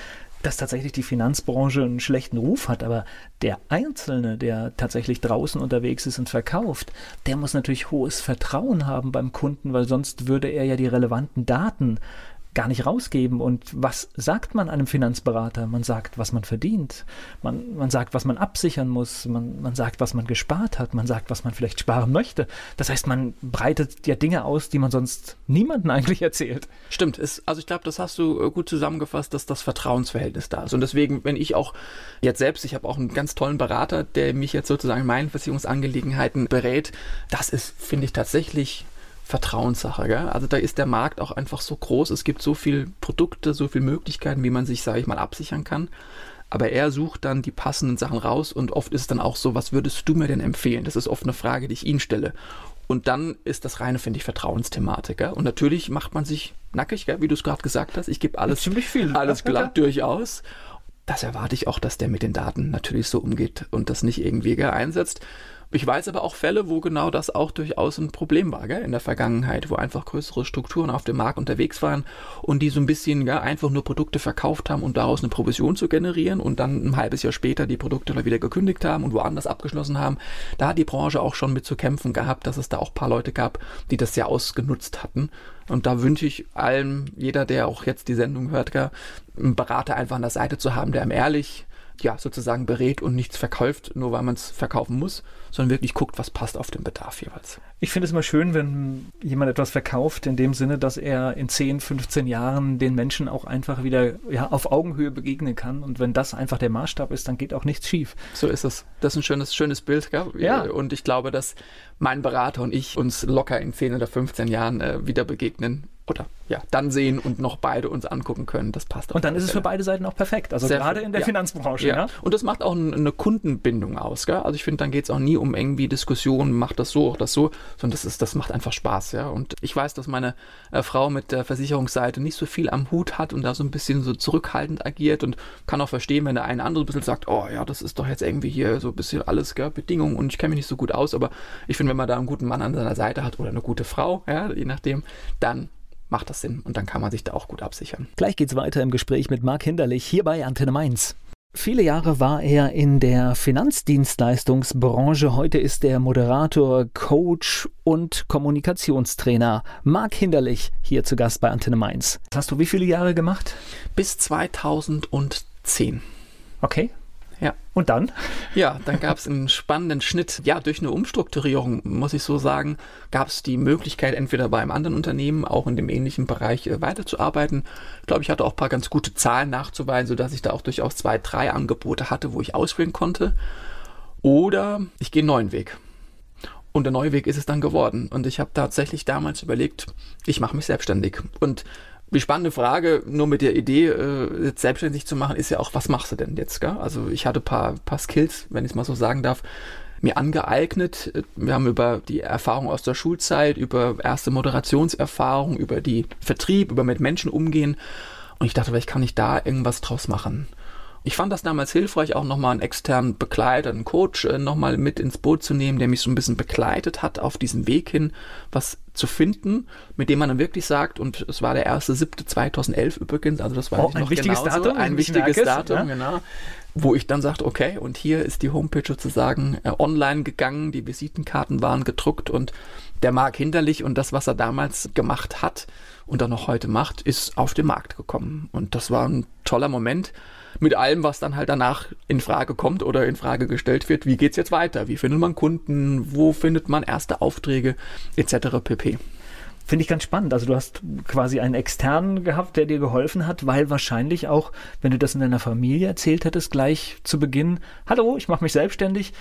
dass tatsächlich die Finanzbranche einen schlechten Ruf hat, aber der Einzelne, der tatsächlich draußen unterwegs ist und verkauft, der muss natürlich hohes Vertrauen haben beim Kunden, weil sonst würde er ja die relevanten Daten gar nicht rausgeben. Und was sagt man einem Finanzberater? Man sagt, was man verdient. Man, man sagt, was man absichern muss. Man, man sagt, was man gespart hat. Man sagt, was man vielleicht sparen möchte. Das heißt, man breitet ja Dinge aus, die man sonst niemandem *laughs* eigentlich erzählt. Stimmt. Ist, also ich glaube, das hast du äh, gut zusammengefasst, dass das Vertrauensverhältnis da ist. Und deswegen, wenn ich auch jetzt selbst, ich habe auch einen ganz tollen Berater, der mich jetzt sozusagen in meinen Versicherungsangelegenheiten berät, das ist, finde ich, tatsächlich Vertrauenssache. Gell? Also da ist der Markt auch einfach so groß. Es gibt so viele Produkte, so viele Möglichkeiten, wie man sich, sage ich mal, absichern kann. Aber er sucht dann die passenden Sachen raus und oft ist es dann auch so, was würdest du mir denn empfehlen? Das ist oft eine Frage, die ich ihn stelle. Und dann ist das reine, finde ich, Vertrauensthematik. Gell? Und natürlich macht man sich nackig, gell? wie du es gerade gesagt hast. Ich gebe alles, ziemlich viel, alles glatt durchaus. Das erwarte ich auch, dass der mit den Daten natürlich so umgeht und das nicht irgendwie einsetzt. Ich weiß aber auch Fälle, wo genau das auch durchaus ein Problem war, gell, in der Vergangenheit, wo einfach größere Strukturen auf dem Markt unterwegs waren und die so ein bisschen ja, einfach nur Produkte verkauft haben, um daraus eine Provision zu generieren und dann ein halbes Jahr später die Produkte wieder gekündigt haben und woanders abgeschlossen haben. Da hat die Branche auch schon mit zu kämpfen gehabt, dass es da auch ein paar Leute gab, die das sehr ausgenutzt hatten. Und da wünsche ich allen, jeder, der auch jetzt die Sendung hört, einen Berater einfach an der Seite zu haben, der ihm ehrlich ja, sozusagen berät und nichts verkauft, nur weil man es verkaufen muss, sondern wirklich guckt, was passt auf den Bedarf jeweils. Ich finde es immer schön, wenn jemand etwas verkauft, in dem Sinne, dass er in 10, 15 Jahren den Menschen auch einfach wieder ja, auf Augenhöhe begegnen kann. Und wenn das einfach der Maßstab ist, dann geht auch nichts schief. So ist es. Das ist ein schönes, schönes Bild. Gell? Ja. Und ich glaube, dass mein Berater und ich uns locker in 10 oder 15 Jahren äh, wieder begegnen oder ja, dann sehen und noch beide uns angucken können. Das passt auch. Und dann ist es für beide Seiten auch perfekt. Also Sehr gerade in der ja. Finanzbranche. Ja. ja. Und das macht auch eine Kundenbindung aus. Gell? Also ich finde, dann geht es auch nie um irgendwie Diskussionen, macht das so, auch das so, sondern das ist, das macht einfach Spaß. Ja. Und ich weiß, dass meine äh, Frau mit der Versicherungsseite nicht so viel am Hut hat und da so ein bisschen so zurückhaltend agiert und kann auch verstehen, wenn der eine andere ein bisschen sagt, oh ja, das ist doch jetzt irgendwie hier so ein bisschen alles, gell, Bedingungen und ich kenne mich nicht so gut aus, aber ich finde, wenn man da einen guten Mann an seiner Seite hat oder eine gute Frau, ja, je nachdem, dann macht das Sinn und dann kann man sich da auch gut absichern. Gleich geht's weiter im Gespräch mit Marc Hinderlich hier bei Antenne Mainz. Viele Jahre war er in der Finanzdienstleistungsbranche. Heute ist er Moderator, Coach und Kommunikationstrainer. Marc Hinderlich hier zu Gast bei Antenne Mainz. Das hast du wie viele Jahre gemacht? Bis 2010. Okay. Ja. Und dann? Ja, dann gab es einen spannenden Schnitt. Ja, durch eine Umstrukturierung, muss ich so sagen, gab es die Möglichkeit, entweder bei einem anderen Unternehmen, auch in dem ähnlichen Bereich äh, weiterzuarbeiten. Ich glaube, ich hatte auch ein paar ganz gute Zahlen nachzuweisen, sodass ich da auch durchaus zwei, drei Angebote hatte, wo ich auswählen konnte. Oder ich gehe einen neuen Weg. Und der neue Weg ist es dann geworden. Und ich habe tatsächlich damals überlegt, ich mache mich selbstständig. Und die spannende Frage, nur mit der Idee, äh, selbstständig zu machen, ist ja auch, was machst du denn jetzt? Gell? Also ich hatte paar, paar Skills, wenn ich es mal so sagen darf, mir angeeignet. Wir haben über die Erfahrung aus der Schulzeit, über erste Moderationserfahrung, über die Vertrieb, über mit Menschen umgehen. Und ich dachte, vielleicht kann ich da irgendwas draus machen. Ich fand das damals hilfreich, auch nochmal einen externen Begleiter, einen Coach äh, nochmal mit ins Boot zu nehmen, der mich so ein bisschen begleitet hat auf diesem Weg hin, was zu finden, mit dem man dann wirklich sagt, und es war der 1.7.2011 übrigens, also das war oh, ein wichtiges genauso, Datum, ein wichtiges Datum, ja? genau, wo ich dann sagte, okay, und hier ist die Homepage sozusagen äh, online gegangen, die Visitenkarten waren gedruckt und der Marc Hinterlich und das, was er damals gemacht hat und dann noch heute macht, ist auf den Markt gekommen. Und das war ein toller Moment mit allem, was dann halt danach in Frage kommt oder in Frage gestellt wird. Wie geht's jetzt weiter? Wie findet man Kunden? Wo findet man erste Aufträge etc. pp. Finde ich ganz spannend. Also du hast quasi einen externen gehabt, der dir geholfen hat, weil wahrscheinlich auch, wenn du das in deiner Familie erzählt hättest, gleich zu Beginn, hallo, ich mache mich selbstständig,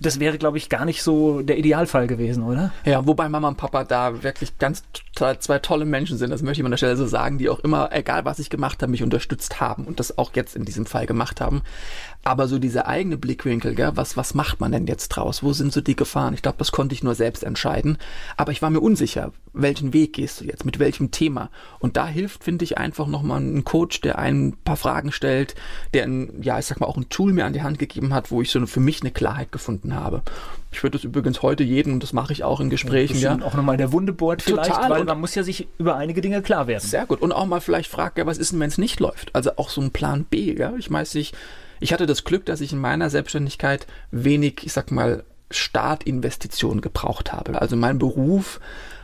das wäre, glaube ich, gar nicht so der Idealfall gewesen, oder? Ja, wobei Mama und Papa da wirklich ganz zwei tolle Menschen sind, das möchte ich an der Stelle so sagen, die auch immer, egal was ich gemacht habe, mich unterstützt haben und das auch jetzt in diesem Fall gemacht haben. Aber so dieser eigene Blickwinkel, gell, was, was macht man denn jetzt draus? Wo sind so die Gefahren? Ich glaube, das konnte ich nur selbst entscheiden. Aber ich war mir unsicher, welchen Weg gehst du jetzt, mit welchem Thema? Und da hilft, finde ich, einfach nochmal ein Coach, der ein paar Fragen stellt, der ein, ja, ich sag mal, auch ein Tool mir an die Hand gegeben hat, wo ich so für mich eine Klarheit gefunden habe. Ich würde das übrigens heute jedem, und das mache ich auch in Gesprächen, ja. Auch nochmal der Wunde bohrt vielleicht, Total. weil man muss ja sich über einige Dinge klar werden. Sehr gut. Und auch mal vielleicht fragt, ja, was ist denn, wenn es nicht läuft? Also auch so ein Plan B, ja. Ich weiß nicht, ich hatte das Glück, dass ich in meiner Selbstständigkeit wenig, ich sag mal, Startinvestitionen gebraucht habe. Also mein Beruf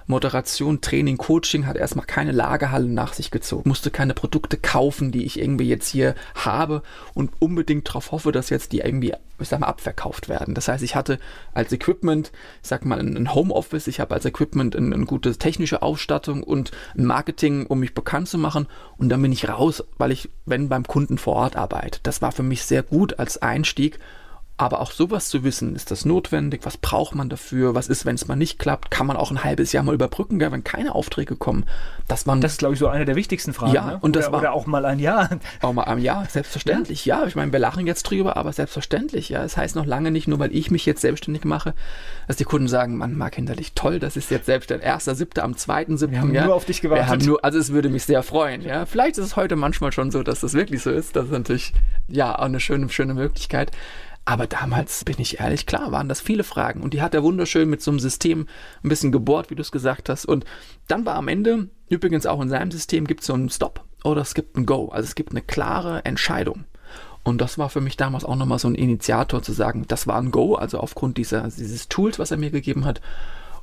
Moderation, Training, Coaching hat erstmal keine Lagerhalle nach sich gezogen. Musste keine Produkte kaufen, die ich irgendwie jetzt hier habe und unbedingt darauf hoffe, dass jetzt die irgendwie, ich sag mal, abverkauft werden. Das heißt, ich hatte als Equipment, ich sag mal, ein Homeoffice, ich habe als Equipment eine, eine gute technische Ausstattung und ein Marketing, um mich bekannt zu machen. Und dann bin ich raus, weil ich, wenn beim Kunden vor Ort arbeite. Das war für mich sehr gut als Einstieg aber auch sowas zu wissen, ist das notwendig? Was braucht man dafür? Was ist, wenn es mal nicht klappt? Kann man auch ein halbes Jahr mal überbrücken, wenn keine Aufträge kommen? Dass man das ist, glaube ich, so eine der wichtigsten Fragen. Ja, ne? und das oder, war oder auch mal ein Jahr. Auch mal ein Jahr, selbstverständlich. Ja, ja ich meine, wir lachen jetzt drüber, aber selbstverständlich. Ja, es das heißt noch lange nicht, nur weil ich mich jetzt selbstständig mache, dass die Kunden sagen, man mag hinterlich toll, das ist jetzt selbstständig. Erster, siebter, am zweiten, siebten. Wir haben ja, nur auf dich gewartet. Wir haben nur, also es würde mich sehr freuen. Ja, vielleicht ist es heute manchmal schon so, dass das wirklich so ist. Das ist natürlich ja auch eine schöne, schöne Möglichkeit. Aber damals, bin ich ehrlich, klar, waren das viele Fragen. Und die hat er wunderschön mit so einem System ein bisschen gebohrt, wie du es gesagt hast. Und dann war am Ende, übrigens auch in seinem System, gibt es so einen Stop oder es gibt ein Go. Also es gibt eine klare Entscheidung. Und das war für mich damals auch nochmal so ein Initiator zu sagen, das war ein Go, also aufgrund dieser, dieses Tools, was er mir gegeben hat.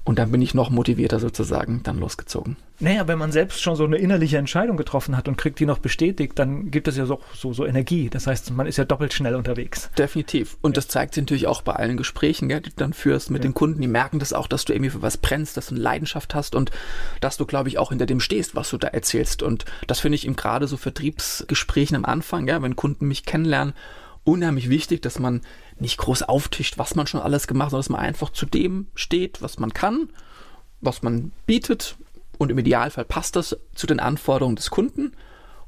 Und dann bin ich noch motivierter sozusagen dann losgezogen. Naja, wenn man selbst schon so eine innerliche Entscheidung getroffen hat und kriegt die noch bestätigt, dann gibt es ja so, so, so Energie. Das heißt, man ist ja doppelt schnell unterwegs. Definitiv. Und ja. das zeigt sich natürlich auch bei allen Gesprächen, gell, die du dann führst mit ja. den Kunden. Die merken das auch, dass du irgendwie für was brennst, dass du eine Leidenschaft hast und dass du, glaube ich, auch hinter dem stehst, was du da erzählst. Und das finde ich eben gerade so Vertriebsgesprächen am Anfang, ja, wenn Kunden mich kennenlernen, unheimlich wichtig, dass man nicht groß auftischt, was man schon alles gemacht hat, sondern dass man einfach zu dem steht, was man kann, was man bietet und im Idealfall passt das zu den Anforderungen des Kunden.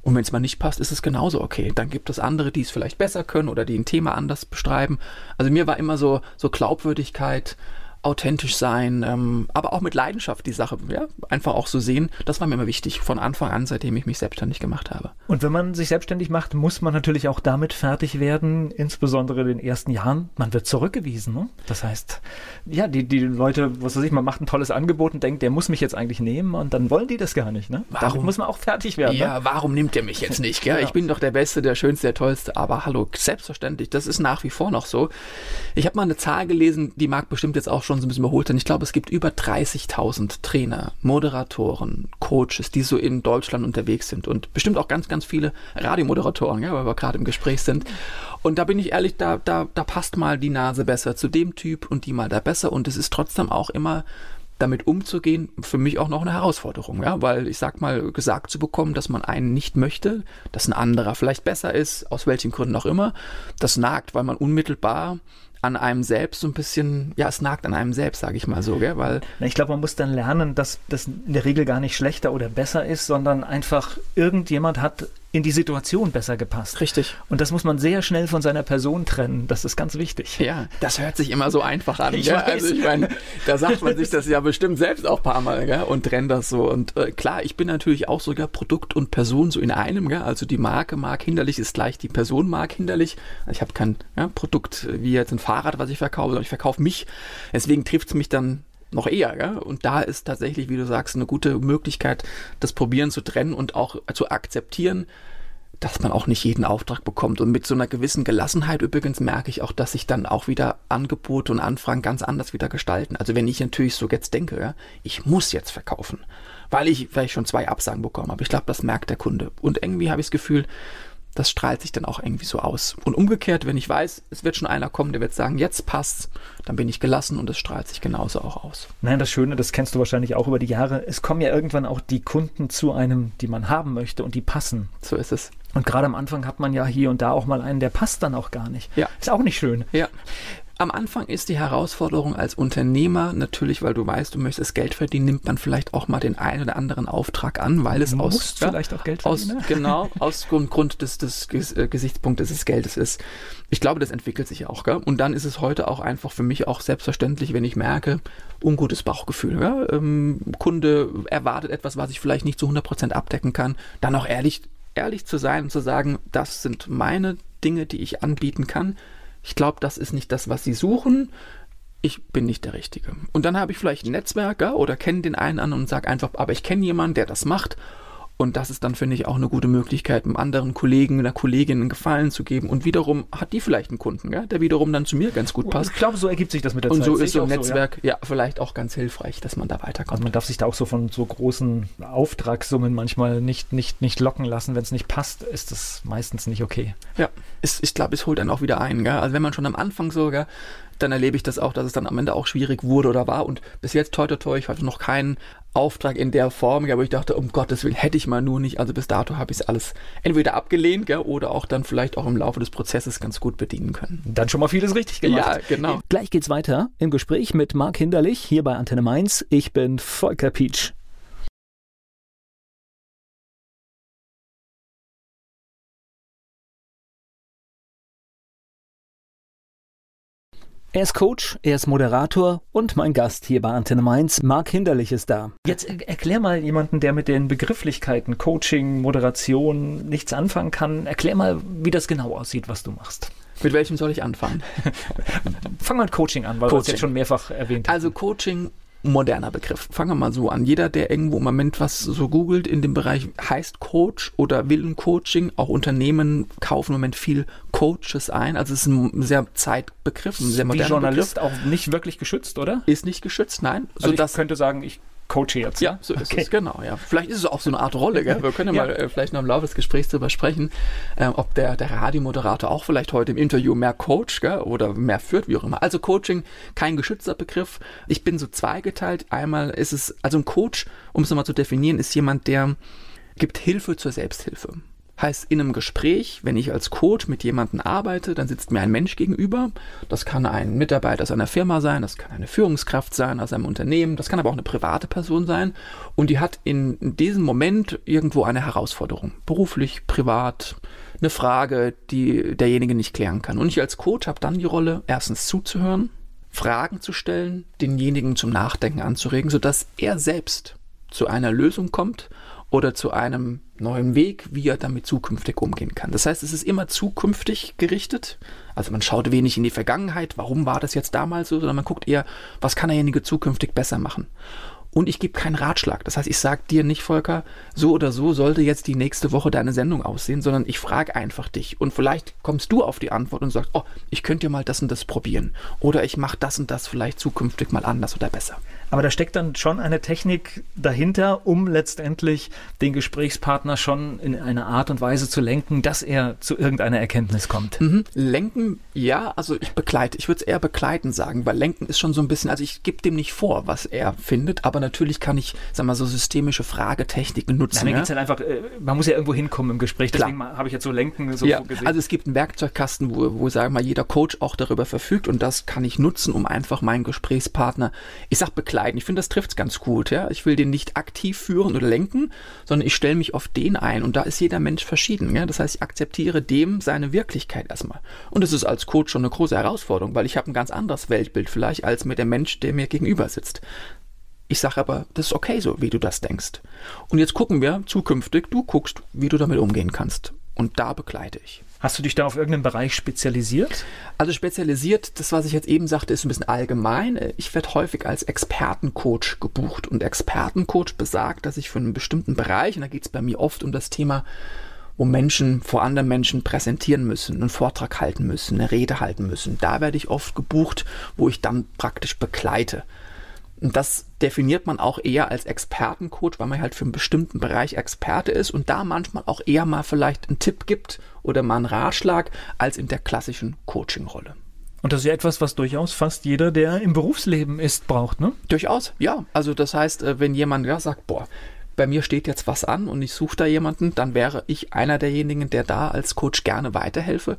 Und wenn es mal nicht passt, ist es genauso okay. Dann gibt es andere, die es vielleicht besser können oder die ein Thema anders beschreiben. Also mir war immer so, so Glaubwürdigkeit, authentisch sein, ähm, aber auch mit Leidenschaft die Sache, ja, einfach auch so sehen. Das war mir immer wichtig von Anfang an, seitdem ich mich selbstständig gemacht habe. Und wenn man sich selbstständig macht, muss man natürlich auch damit fertig werden, insbesondere in den ersten Jahren. Man wird zurückgewiesen. Ne? Das heißt, ja, die, die Leute, was weiß ich, man macht ein tolles Angebot und denkt, der muss mich jetzt eigentlich nehmen und dann wollen die das gar nicht. Ne? Warum Damit muss man auch fertig werden? Ja, ne? warum nimmt der mich jetzt nicht? Gell? Genau. Ich *laughs* bin doch der Beste, der Schönste, der Tollste. Aber hallo, selbstverständlich, das ist nach wie vor noch so. Ich habe mal eine Zahl gelesen, die mag bestimmt jetzt auch schon so ein bisschen überholt sein. Ich glaube, es gibt über 30.000 Trainer, Moderatoren, Coaches, die so in Deutschland unterwegs sind und bestimmt auch ganz, ganz viele Radiomoderatoren, ja, weil wir gerade im Gespräch sind. Und da bin ich ehrlich, da, da, da passt mal die Nase besser zu dem Typ und die mal da besser und es ist trotzdem auch immer damit umzugehen, für mich auch noch eine Herausforderung, ja, weil ich sag mal, gesagt zu bekommen, dass man einen nicht möchte, dass ein anderer vielleicht besser ist, aus welchen Gründen auch immer, das nagt, weil man unmittelbar an einem selbst so ein bisschen, ja, es nagt an einem selbst, sage ich mal so, gell? Weil ich glaube, man muss dann lernen, dass das in der Regel gar nicht schlechter oder besser ist, sondern einfach irgendjemand hat in die Situation besser gepasst. Richtig. Und das muss man sehr schnell von seiner Person trennen. Das ist ganz wichtig. Ja, das hört sich immer so einfach an. Ich. Also ich meine, da sagt man sich das ja bestimmt selbst auch ein paar Mal gell? und trennt das so. Und äh, klar, ich bin natürlich auch sogar Produkt und Person so in einem. Gell? Also die Marke Mark Hinderlich ist gleich die Person Mark Hinderlich. Ich habe kein ja, Produkt wie jetzt ein Fahrrad, was ich verkaufe, sondern ich verkaufe mich. Deswegen trifft es mich dann noch eher. Gell? Und da ist tatsächlich, wie du sagst, eine gute Möglichkeit, das Probieren zu trennen und auch zu akzeptieren, dass man auch nicht jeden Auftrag bekommt. Und mit so einer gewissen Gelassenheit übrigens merke ich auch, dass sich dann auch wieder Angebote und Anfragen ganz anders wieder gestalten. Also wenn ich natürlich so jetzt denke, ja, ich muss jetzt verkaufen, weil ich vielleicht schon zwei Absagen bekommen habe. Ich glaube, das merkt der Kunde. Und irgendwie habe ich das Gefühl, das strahlt sich dann auch irgendwie so aus. Und umgekehrt, wenn ich weiß, es wird schon einer kommen, der wird sagen, jetzt passt's, dann bin ich gelassen und es strahlt sich genauso auch aus. Nein, das Schöne, das kennst du wahrscheinlich auch über die Jahre. Es kommen ja irgendwann auch die Kunden zu einem, die man haben möchte und die passen. So ist es. Und gerade am Anfang hat man ja hier und da auch mal einen, der passt dann auch gar nicht. Ja. Ist auch nicht schön. Ja. Am Anfang ist die Herausforderung als Unternehmer natürlich, weil du weißt, du möchtest Geld verdienen, nimmt man vielleicht auch mal den einen oder anderen Auftrag an, weil es Du aus, vielleicht auch Geld aus verdienen, ne? genau *laughs* aus Grund, des, des äh, Gesichtspunktes des Geldes ist. Ich glaube, das entwickelt sich auch, gell? Und dann ist es heute auch einfach für mich auch selbstverständlich, wenn ich merke, ungutes Bauchgefühl, gell? Ähm, Kunde erwartet etwas, was ich vielleicht nicht zu 100% abdecken kann, dann auch ehrlich ehrlich zu sein und zu sagen, das sind meine Dinge, die ich anbieten kann. Ich glaube, das ist nicht das, was sie suchen. Ich bin nicht der Richtige. Und dann habe ich vielleicht einen Netzwerker oder kenne den einen an und sage einfach, aber ich kenne jemanden, der das macht. Und das ist dann, finde ich, auch eine gute Möglichkeit, einem anderen Kollegen, einer Kollegin einen Gefallen zu geben. Und wiederum hat die vielleicht einen Kunden, gell, der wiederum dann zu mir ganz gut passt. Ich glaube, so ergibt sich das mit der Und Zeit. so Sehe ist so ein auch ja. Netzwerk ja. vielleicht auch ganz hilfreich, dass man da weiterkommt. Also man darf sich da auch so von so großen Auftragssummen manchmal nicht, nicht, nicht locken lassen. Wenn es nicht passt, ist das meistens nicht okay. Ja, es, ich glaube, es holt dann auch wieder ein. Gell? Also wenn man schon am Anfang so, gell, dann erlebe ich das auch, dass es dann am Ende auch schwierig wurde oder war. Und bis jetzt, toi, toi, toi, ich hatte noch keinen Auftrag in der Form, gell, wo ich dachte, um Gottes Willen, hätte ich mal nur nicht. Also bis dato habe ich es alles entweder abgelehnt gell, oder auch dann vielleicht auch im Laufe des Prozesses ganz gut bedienen können. Dann schon mal vieles richtig gemacht. Ja, genau. Gleich geht's weiter im Gespräch mit Marc Hinderlich hier bei Antenne Mainz. Ich bin Volker Pietsch. Er ist Coach, er ist Moderator und mein Gast hier bei Antenne Mainz, Marc Hinderlich ist da. Jetzt er- erklär mal jemanden, der mit den Begrifflichkeiten Coaching, Moderation nichts anfangen kann. Erklär mal, wie das genau aussieht, was du machst. Mit welchem soll ich anfangen? *laughs* Fang mal mit Coaching an, weil wir es jetzt schon mehrfach erwähnt haben. Also Coaching, moderner Begriff. Fangen wir mal so an. Jeder, der irgendwo im Moment was so googelt in dem Bereich, heißt Coach oder will ein Coaching. Auch Unternehmen kaufen im Moment viel Coaches ein. Also es ist ein sehr Zeitbegriff, ein sehr Wie moderner Journalist auch nicht wirklich geschützt, oder? Begriff. Ist nicht geschützt, nein. Also ich könnte sagen, ich coache jetzt. ja, so ist Okay. es, genau. Ja. Vielleicht ist es auch so eine Art Rolle. Gell? Wir können ja, Ja. mal äh, vielleicht noch im Laufe des Gesprächs darüber sprechen, äh, ob der, der Radiomoderator auch vielleicht heute im Interview mehr coacht gell? oder mehr führt, wie auch immer. Also Coaching, kein geschützter Begriff. Ich bin so zweigeteilt. Einmal ist es, also ein Coach, um es nochmal zu definieren, ist jemand, der gibt Hilfe zur Selbsthilfe. Heißt, in einem Gespräch, wenn ich als Coach mit jemandem arbeite, dann sitzt mir ein Mensch gegenüber. Das kann ein Mitarbeiter aus einer Firma sein, das kann eine Führungskraft sein aus einem Unternehmen, das kann aber auch eine private Person sein. Und die hat in diesem Moment irgendwo eine Herausforderung. Beruflich, privat, eine Frage, die derjenige nicht klären kann. Und ich als Coach habe dann die Rolle, erstens zuzuhören, Fragen zu stellen, denjenigen zum Nachdenken anzuregen, sodass er selbst zu einer Lösung kommt oder zu einem neuen Weg, wie er damit zukünftig umgehen kann. Das heißt, es ist immer zukünftig gerichtet. Also man schaut wenig in die Vergangenheit, warum war das jetzt damals so, sondern man guckt eher, was kann derjenige zukünftig besser machen. Und ich gebe keinen Ratschlag. Das heißt, ich sage dir nicht, Volker, so oder so sollte jetzt die nächste Woche deine Sendung aussehen, sondern ich frage einfach dich. Und vielleicht kommst du auf die Antwort und sagst, oh, ich könnte ja mal das und das probieren. Oder ich mache das und das vielleicht zukünftig mal anders oder besser. Aber da steckt dann schon eine Technik dahinter, um letztendlich den Gesprächspartner schon in eine Art und Weise zu lenken, dass er zu irgendeiner Erkenntnis kommt. Mhm. Lenken, ja, also ich begleite. Ich würde es eher begleiten sagen, weil Lenken ist schon so ein bisschen, also ich gebe dem nicht vor, was er findet, aber natürlich kann ich, sag mal, so systemische Fragetechniken nutzen. Nein, mir ja? geht's halt einfach, äh, man muss ja irgendwo hinkommen im Gespräch, Klar. deswegen habe ich jetzt so Lenken so ja, gesehen. also es gibt einen Werkzeugkasten, wo, wo sagen wir mal jeder Coach auch darüber verfügt und das kann ich nutzen, um einfach meinen Gesprächspartner, ich sag begleiten, begleiten. Ich finde, das trifft es ganz gut. Ja? Ich will den nicht aktiv führen oder lenken, sondern ich stelle mich auf den ein. Und da ist jeder Mensch verschieden. Ja? Das heißt, ich akzeptiere dem seine Wirklichkeit erstmal. Und das ist als Coach schon eine große Herausforderung, weil ich habe ein ganz anderes Weltbild vielleicht als mit dem Mensch, der mir gegenüber sitzt. Ich sage aber, das ist okay so, wie du das denkst. Und jetzt gucken wir zukünftig, du guckst, wie du damit umgehen kannst. Und da begleite ich. Hast du dich da auf irgendeinen Bereich spezialisiert? Also spezialisiert, das, was ich jetzt eben sagte, ist ein bisschen allgemein. Ich werde häufig als Expertencoach gebucht. Und Expertencoach besagt, dass ich für einen bestimmten Bereich, und da geht es bei mir oft um das Thema, wo Menschen vor anderen Menschen präsentieren müssen, einen Vortrag halten müssen, eine Rede halten müssen. Da werde ich oft gebucht, wo ich dann praktisch begleite. Und das definiert man auch eher als Expertencoach, weil man halt für einen bestimmten Bereich Experte ist und da manchmal auch eher mal vielleicht einen Tipp gibt oder mal einen Ratschlag als in der klassischen Coaching-Rolle. Und das ist ja etwas, was durchaus fast jeder, der im Berufsleben ist, braucht, ne? Durchaus, ja. Also das heißt, äh, wenn jemand ja sagt, boah, bei mir steht jetzt was an und ich suche da jemanden, dann wäre ich einer derjenigen, der da als Coach gerne weiterhelfe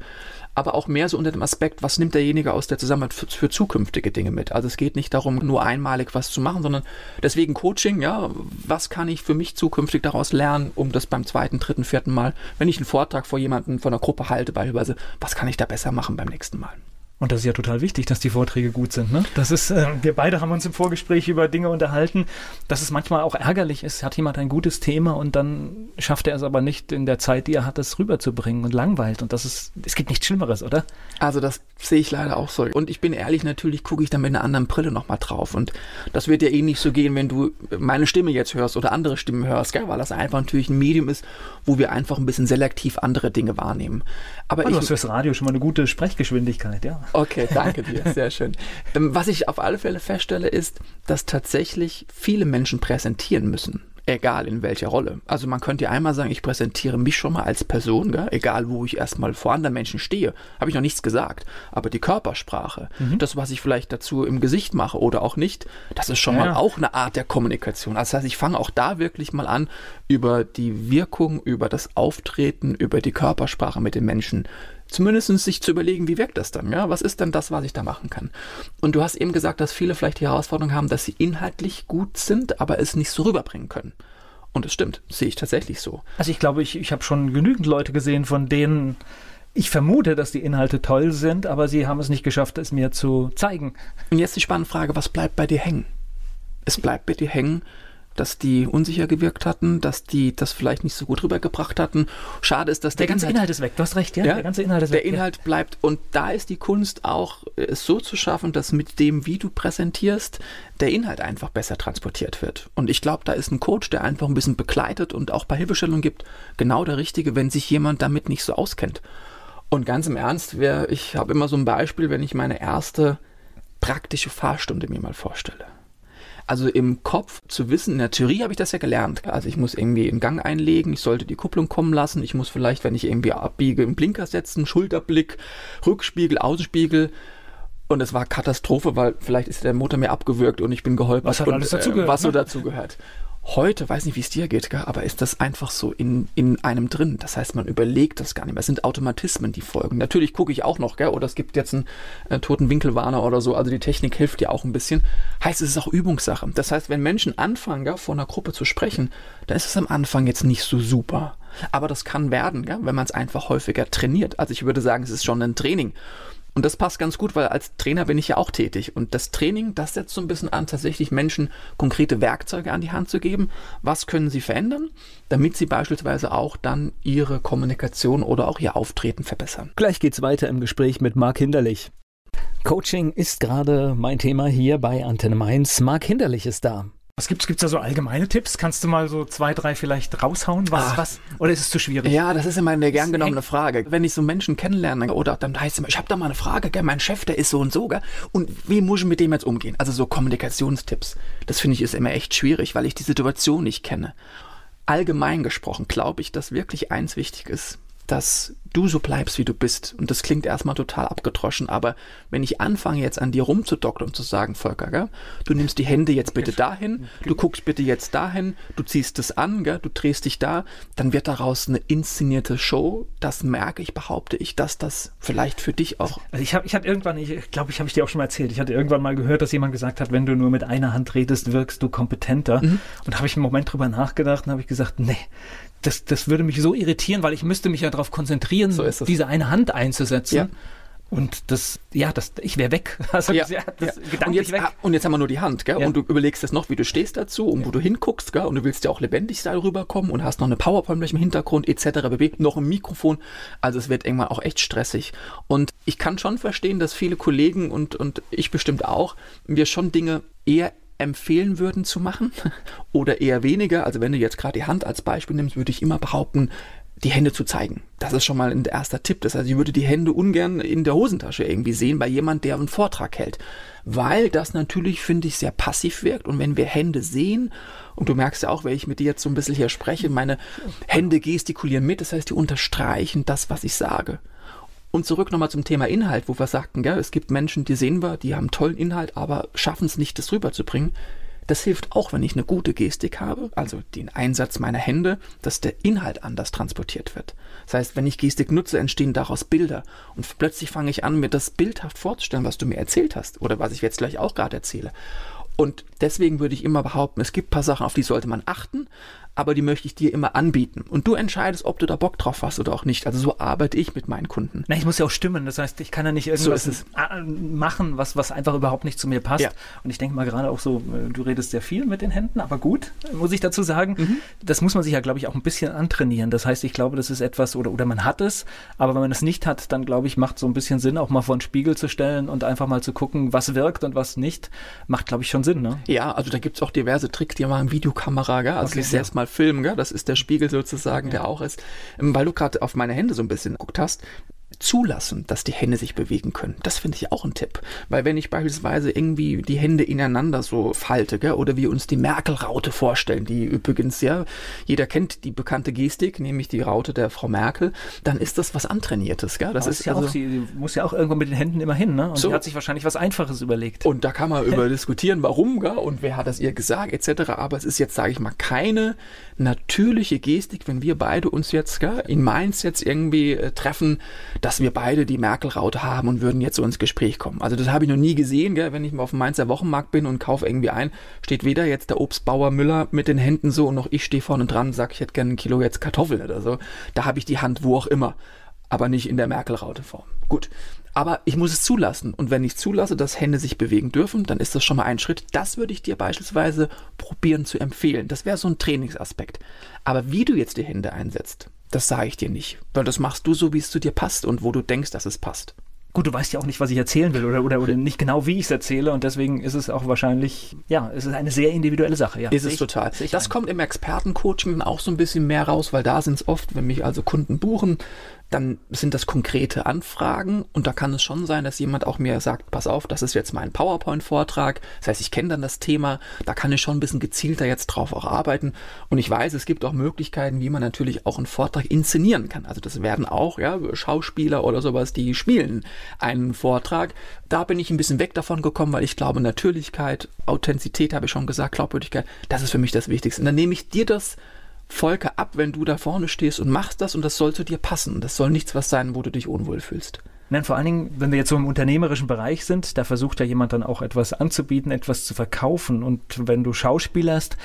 aber auch mehr so unter dem Aspekt, was nimmt derjenige aus der Zusammenarbeit für, für, zukünftige Dinge mit. Also es geht nicht darum, nur einmalig was zu machen, sondern deswegen Coaching, ja, was kann ich für mich zukünftig daraus lernen, um das beim zweiten, dritten, vierten Mal, wenn ich einen Vortrag vor jemandem von einer Gruppe halte, beispielsweise, was kann ich da besser machen beim nächsten Mal? Und das ist ja total wichtig, dass die Vorträge gut sind. Ne? Das ist, äh, wir beide haben uns im Vorgespräch über Dinge unterhalten, dass es manchmal auch ärgerlich ist, hat jemand ein gutes Thema und dann schafft er es aber nicht in der Zeit, die er hat, es rüberzubringen und langweilt. Und das ist, es gibt nichts Schlimmeres, oder? Also das sehe ich leider auch so. Und ich bin ehrlich, natürlich gucke ich da mit einer anderen Brille nochmal drauf. Und das wird ja eh nicht so gehen, wenn du meine Stimme jetzt hörst oder andere Stimmen hörst, gell? weil das einfach natürlich ein Medium ist, wo wir einfach ein bisschen selektiv andere Dinge wahrnehmen. Aber oh, ich, du hast fürs Radio schon mal eine gute Sprechgeschwindigkeit, ja. Okay, danke dir, sehr schön. Ähm, was ich auf alle Fälle feststelle, ist, dass tatsächlich viele Menschen präsentieren müssen egal in welcher Rolle. Also man könnte ja einmal sagen, ich präsentiere mich schon mal als Person, gell? egal wo ich erstmal vor anderen Menschen stehe, habe ich noch nichts gesagt. Aber die Körpersprache, mhm. das, was ich vielleicht dazu im Gesicht mache oder auch nicht, das ist schon ja. mal auch eine Art der Kommunikation. Also das heißt, ich fange auch da wirklich mal an, über die Wirkung, über das Auftreten, über die Körpersprache mit den Menschen zumindest sich zu überlegen, wie wirkt das dann? Ja? Was ist denn das, was ich da machen kann? Und du hast eben gesagt, dass viele vielleicht die Herausforderung haben, dass sie inhaltlich gut sind, aber es nicht so rüberbringen können. Und es stimmt, sehe ich tatsächlich so. Also ich glaube, ich, ich habe schon genügend Leute gesehen, von denen ich vermute, dass die Inhalte toll sind, aber sie haben es nicht geschafft, es mir zu zeigen. Und jetzt die spannende Frage, was bleibt bei dir hängen? Es bleibt bei dir hängen, dass die unsicher gewirkt hatten, dass die das vielleicht nicht so gut rübergebracht hatten. Schade ist, dass der, der ganze Inhalt, Inhalt, ist weg. Du hast recht, ja? ja? Der ganze Inhalt ist der weg. Der Inhalt ja. bleibt und da ist die Kunst auch, es so zu schaffen, dass mit dem, wie du präsentierst, der Inhalt einfach besser transportiert wird. Und ich glaube, da ist ein Coach, der einfach ein bisschen begleitet und auch bei Hilfestellung gibt, genau der Richtige, wenn sich jemand damit nicht so auskennt. Und ganz im Ernst, ich habe immer so ein Beispiel, wenn ich meine erste praktische Fahrstunde mir mal vorstelle. Also im Kopf zu wissen, in der Theorie habe ich das ja gelernt. Also ich muss irgendwie einen Gang einlegen, ich sollte die Kupplung kommen lassen, ich muss vielleicht, wenn ich irgendwie abbiege, einen Blinker setzen, Schulterblick, Rückspiegel, Außenspiegel. Und es war Katastrophe, weil vielleicht ist der Motor mir abgewürgt und ich bin geholpert. Was hat alles dazu gehört? Äh, was so ne? dazu gehört heute, weiß nicht, wie es dir geht, aber ist das einfach so in, in einem drin. Das heißt, man überlegt das gar nicht mehr. Es sind Automatismen, die folgen. Natürlich gucke ich auch noch, gell, oder es gibt jetzt einen äh, toten Winkelwarner oder so. Also die Technik hilft ja auch ein bisschen. Heißt, es ist auch Übungssache. Das heißt, wenn Menschen anfangen, gell, vor einer Gruppe zu sprechen, dann ist es am Anfang jetzt nicht so super. Aber das kann werden, gell, wenn man es einfach häufiger trainiert. Also ich würde sagen, es ist schon ein Training. Und das passt ganz gut, weil als Trainer bin ich ja auch tätig. Und das Training, das setzt so ein bisschen an, tatsächlich Menschen konkrete Werkzeuge an die Hand zu geben. Was können sie verändern, damit sie beispielsweise auch dann ihre Kommunikation oder auch ihr Auftreten verbessern. Gleich geht's weiter im Gespräch mit Marc Hinderlich. Coaching ist gerade mein Thema hier bei Antenne Mainz. Marc Hinderlich ist da. Was gibt's? Gibt's da so allgemeine Tipps? Kannst du mal so zwei, drei vielleicht raushauen? Was, Ach, was? Oder ist es zu schwierig? Ja, das ist immer eine gern genommene Frage. Wenn ich so Menschen kennenlerne oder dann heißt es immer, ich habe da mal eine Frage, gell? mein Chef, der ist so und so, gell? und wie muss ich mit dem jetzt umgehen? Also so Kommunikationstipps. Das finde ich ist immer echt schwierig, weil ich die Situation nicht kenne. Allgemein gesprochen glaube ich, dass wirklich eins wichtig ist. Dass du so bleibst, wie du bist. Und das klingt erstmal total abgedroschen, aber wenn ich anfange jetzt an dir rumzudoktern und zu sagen, Volker, gell, du nimmst die Hände jetzt bitte dahin, du guckst bitte jetzt dahin, du ziehst es an, gell, du drehst dich da, dann wird daraus eine inszenierte Show. Das merke ich, behaupte ich, dass das vielleicht für dich auch. Also ich habe ich hatte irgendwann, ich glaube, ich habe ich dir auch schon mal erzählt, ich hatte irgendwann mal gehört, dass jemand gesagt hat, wenn du nur mit einer Hand redest, wirkst du kompetenter. Mhm. Und da habe ich einen Moment drüber nachgedacht und habe ich gesagt, nee, das, das würde mich so irritieren, weil ich müsste mich ja darauf konzentrieren, so diese eine Hand einzusetzen. Ja. Und das, ja, das, ich wäre weg. *laughs* Also, ja, ja, das ja. Und, jetzt, weg. und jetzt haben wir nur die Hand, gell? Ja. Und du überlegst jetzt noch, wie du stehst dazu und wo du hinguckst, gell? Und du willst ja auch lebendig da rüberkommen und hast noch eine PowerPoint im Hintergrund, etc. noch ein Mikrofon. Also es wird irgendwann auch echt stressig. Und ich kann schon verstehen, dass viele Kollegen und, und ich bestimmt auch, wir schon Dinge eher empfehlen würden zu machen *laughs* oder eher weniger. Also wenn du jetzt gerade die Hand als Beispiel nimmst, würde ich immer behaupten, die Hände zu zeigen. Das ist schon mal ein erster Tipp. Das heißt, ich würde die Hände ungern in der Hosentasche irgendwie sehen bei jemand, der einen Vortrag hält. Weil das natürlich, finde ich, sehr passiv wirkt. Und wenn wir Hände sehen, und du merkst ja auch, wenn ich mit dir jetzt so ein bisschen hier spreche, meine Hände gestikulieren mit, das heißt, die unterstreichen das, was ich sage. Und zurück nochmal zum Thema Inhalt, wo wir sagten, gell, es gibt Menschen, die sehen wir, die haben tollen Inhalt, aber schaffen es nicht, das rüberzubringen. Das hilft auch, wenn ich eine gute Gestik habe, also den Einsatz meiner Hände, dass der Inhalt anders transportiert wird. Das heißt, wenn ich Gestik nutze, entstehen daraus Bilder und plötzlich fange ich an, mir das bildhaft vorzustellen, was du mir erzählt hast oder was ich jetzt gleich auch gerade erzähle. Und deswegen würde ich immer behaupten, es gibt ein paar Sachen, auf die sollte man achten, aber die möchte ich dir immer anbieten. Und du entscheidest, ob du da Bock drauf hast oder auch nicht. Also so arbeite ich mit meinen Kunden. Na, ich muss ja auch stimmen. Das heißt, ich kann ja nicht irgendwas so machen, was, was einfach überhaupt nicht zu mir passt. Ja. Und ich denke mal gerade auch so, äh, du redest sehr viel mit den Händen, aber gut, muss ich dazu sagen. Mhm. Das muss man sich ja, glaube ich, auch ein bisschen antrainieren. Das heißt, ich glaube, das ist etwas, oder, oder man hat es, aber wenn man es nicht hat, dann glaube ich, macht so ein bisschen Sinn, auch mal vor den Spiegel zu stellen und einfach mal zu gucken, was wirkt und was nicht. Macht, glaube ich, schon Sinn, ne? Ja, also da gibt es auch diverse Tricks, die machen Videokamera, gell? Also okay, ich erst mal filmen, gell? Das ist der Spiegel sozusagen, ja. der auch ist. Ähm, weil du gerade auf meine Hände so ein bisschen geguckt hast, zulassen, dass die Hände sich bewegen können. Das finde ich auch ein Tipp. Weil wenn ich beispielsweise irgendwie die Hände ineinander so falte, gell, oder wir uns die Merkel-Raute vorstellen, die übrigens ja, jeder kennt die bekannte Gestik, nämlich die Raute der Frau Merkel, dann ist das was Antrainiertes. Gell? Das ist, ist ja also, auch, sie muss ja auch irgendwo mit den Händen immer hin, ne? Und so. sie hat sich wahrscheinlich was Einfaches überlegt. Und da kann man über *laughs* diskutieren, warum, gell? und wer hat das ihr gesagt, etc. Aber es ist jetzt, sage ich mal, keine natürliche Gestik, wenn wir beide uns jetzt gell, in Mainz jetzt irgendwie äh, treffen, dass wir beide die Merkel-Raute haben und würden jetzt so ins Gespräch kommen. Also das habe ich noch nie gesehen, gell? wenn ich mal auf dem Mainzer Wochenmarkt bin und kaufe irgendwie ein, steht weder jetzt der Obstbauer Müller mit den Händen so und noch ich stehe vorne dran und sage, ich hätte gerne ein Kilo jetzt Kartoffeln oder so. Da habe ich die Hand wo auch immer, aber nicht in der Merkel-Raute-Form. Gut, aber ich muss es zulassen. Und wenn ich zulasse, dass Hände sich bewegen dürfen, dann ist das schon mal ein Schritt. Das würde ich dir beispielsweise probieren zu empfehlen. Das wäre so ein Trainingsaspekt. Aber wie du jetzt die Hände einsetzt, das sage ich dir nicht, weil das machst du so, wie es zu dir passt und wo du denkst, dass es passt. Gut, du weißt ja auch nicht, was ich erzählen will oder, oder, oder nicht genau, wie ich es erzähle und deswegen ist es auch wahrscheinlich, ja, es ist eine sehr individuelle Sache. Ja. Ist es ich, total. Das ein. kommt im Expertencoaching auch so ein bisschen mehr raus, weil da sind es oft, wenn mich also Kunden buchen, dann sind das konkrete Anfragen und da kann es schon sein, dass jemand auch mir sagt, pass auf, das ist jetzt mein PowerPoint-Vortrag, das heißt, ich kenne dann das Thema, da kann ich schon ein bisschen gezielter jetzt drauf auch arbeiten und ich weiß, es gibt auch Möglichkeiten, wie man natürlich auch einen Vortrag inszenieren kann. Also das werden auch ja, Schauspieler oder sowas, die spielen einen Vortrag. Da bin ich ein bisschen weg davon gekommen, weil ich glaube, Natürlichkeit, Authentizität habe ich schon gesagt, Glaubwürdigkeit, das ist für mich das Wichtigste. Und dann nehme ich dir das Volker ab, wenn du da vorne stehst und machst das und das soll zu dir passen. Das soll nichts was sein, wo du dich unwohl fühlst. Nein, vor allen Dingen, wenn wir jetzt so im unternehmerischen Bereich sind, da versucht ja jemand dann auch etwas anzubieten, etwas zu verkaufen. Und wenn du schauspielerst,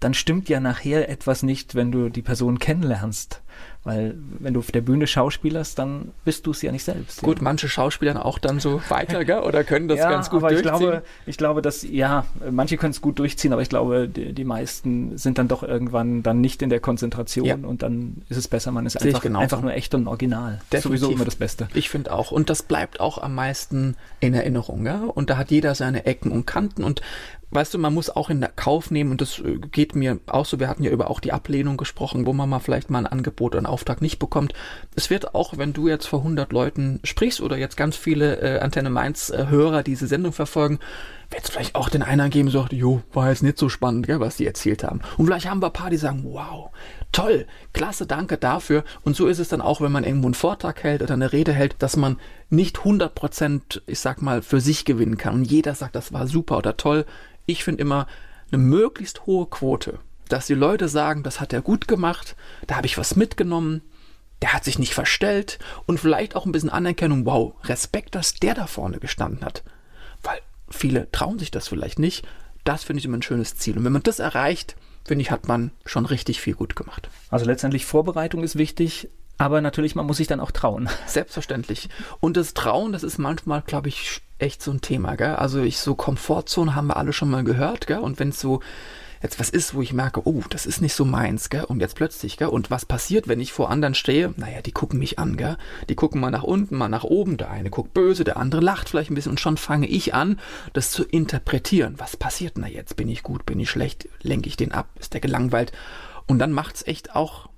dann stimmt ja nachher etwas nicht, wenn du die Person kennenlernst. Weil wenn du auf der Bühne schauspielerst, dann bist du es ja nicht selbst. Gut, ja. manche Schauspieler auch dann so *laughs* weiter, gell? oder können das ja, ganz gut aber durchziehen. Ich glaube, ich glaube, dass, ja, manche können es gut durchziehen, aber ich glaube, die, die, meisten sind dann doch irgendwann dann nicht in der Konzentration ja. und dann ist es besser, man ist einfach, einfach nur echt und original. Definitiv. Sowieso immer das Beste. Ich finde auch. Und das bleibt auch am meisten in Erinnerung. Ja? Und da hat jeder seine Ecken und Kanten und weißt du, man muss auch in Kauf nehmen und das äh, geht mir auch so. Wir hatten ja über auch die Ablehnung gesprochen, wo man mal vielleicht mal ein Angebot Quote einen Auftrag nicht bekommt. Es wird auch, wenn du jetzt vor 100 Leuten sprichst oder jetzt ganz viele äh, Antenne Mainz äh, diese Sendung verfolgen, wird es vielleicht auch den einen geben, sagt, jo, war jetzt nicht so spannend, gell, was die erzählt haben. Und vielleicht haben wir ein paar, die sagen, wow, toll, klasse, danke dafür. Und so ist es dann auch, wenn man irgendwo einen Vortrag hält oder eine Rede hält, dass man nicht 100 Prozent, ich sag mal, für sich gewinnen kann. Und jeder sagt, das war super oder toll. Ich finde immer eine möglichst hohe Quote, dass die Leute sagen, das hat er gut gemacht, da habe ich was mitgenommen, der hat sich nicht verstellt und vielleicht auch ein bisschen Anerkennung, wow, Respekt, dass der da vorne gestanden hat. Weil viele trauen sich das vielleicht nicht. Das finde ich immer ein schönes Ziel. Und wenn man das erreicht, finde ich, hat man schon richtig viel gut gemacht. Also letztendlich Vorbereitung ist wichtig, aber natürlich, man muss sich dann auch trauen. Selbstverständlich. Und das Trauen, das ist manchmal, glaube ich, echt so ein Thema. Gell? Also ich so Komfortzone haben wir alle schon mal gehört. Gell? Und wenn es so jetzt was ist, wo ich merke, oh, das ist nicht so meins, gell? Und jetzt plötzlich, gell? Und was passiert, wenn ich vor anderen stehe? Naja, die gucken mich an, gell? Die gucken mal nach unten, mal nach oben. Der eine guckt böse, der andere lacht vielleicht ein bisschen und schon fange ich an, das zu interpretieren. Was passiert da jetzt? Bin ich gut? Bin ich schlecht? Lenke ich den ab? Ist der gelangweilt? Und dann macht's echt auch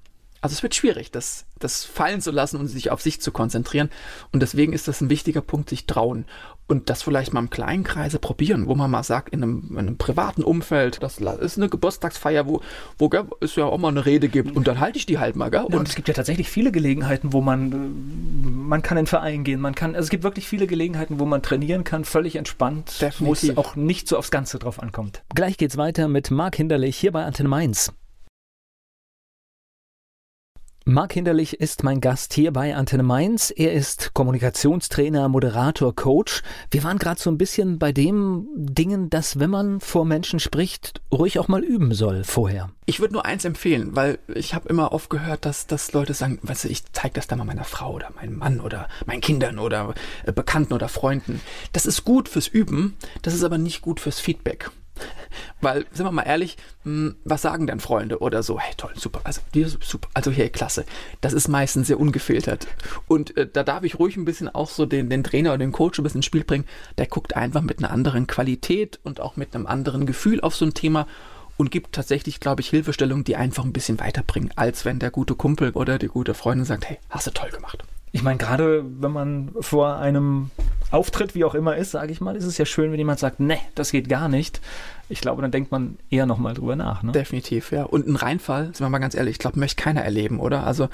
also es wird schwierig, das, das fallen zu lassen und sich auf sich zu konzentrieren. Und deswegen ist das ein wichtiger Punkt, sich trauen und das vielleicht mal im kleinen Kreise probieren, wo man mal sagt, in einem, in einem privaten Umfeld, das ist eine Geburtstagsfeier, wo, wo gell, es ja auch mal eine Rede gibt und dann halte ich die halt mal. Gell? Und, und, es gibt ja tatsächlich viele Gelegenheiten, wo man, äh, man kann in den Verein gehen, man kann, also es gibt wirklich viele Gelegenheiten, wo man trainieren kann, völlig entspannt, wo es auch nicht so aufs Ganze drauf ankommt. Gleich geht's weiter mit Marc Hinderlich hier bei Antenne Mainz. Marc Hinderlich ist mein Gast hier bei Antenne Mainz. Er ist Kommunikationstrainer, Moderator, Coach. Wir waren gerade so ein bisschen bei dem Dingen, dass wenn man vor Menschen spricht, ruhig auch mal üben soll vorher. Ich würde nur eins empfehlen, weil ich habe immer oft gehört, dass, dass Leute sagen, weißt du, ich zeige das dann mal meiner Frau oder meinem Mann oder meinen Kindern oder äh, Bekannten oder Freunden. Das ist gut fürs Üben, das ist aber nicht gut fürs Feedback. Weil, sind wir mal ehrlich, hm, was sagen denn Freunde oder so? Hey, toll, super, also, super, also hey, klasse. Das ist meistens sehr ungefiltert. Und äh, da darf ich ruhig ein bisschen auch so den, den Trainer oder den Coach ein bisschen ins Spiel bringen. Der guckt einfach mit einer anderen Qualität und auch mit einem anderen Gefühl auf so ein Thema und gibt tatsächlich, glaube ich, Hilfestellungen, die einfach ein bisschen weiterbringen, als wenn der gute Kumpel oder die gute Freundin sagt, hey, hast du toll gemacht. Ich meine, gerade wenn man vor einem Auftritt, wie auch immer ist, sage ich mal, ist es ja schön, wenn jemand sagt, ne, das geht gar nicht. Ich glaube, dann denkt man eher nochmal drüber nach. Ne? Definitiv, ja. Und ein Reinfall, sind wir mal ganz ehrlich, ich glaube, möchte keiner erleben, oder? Also,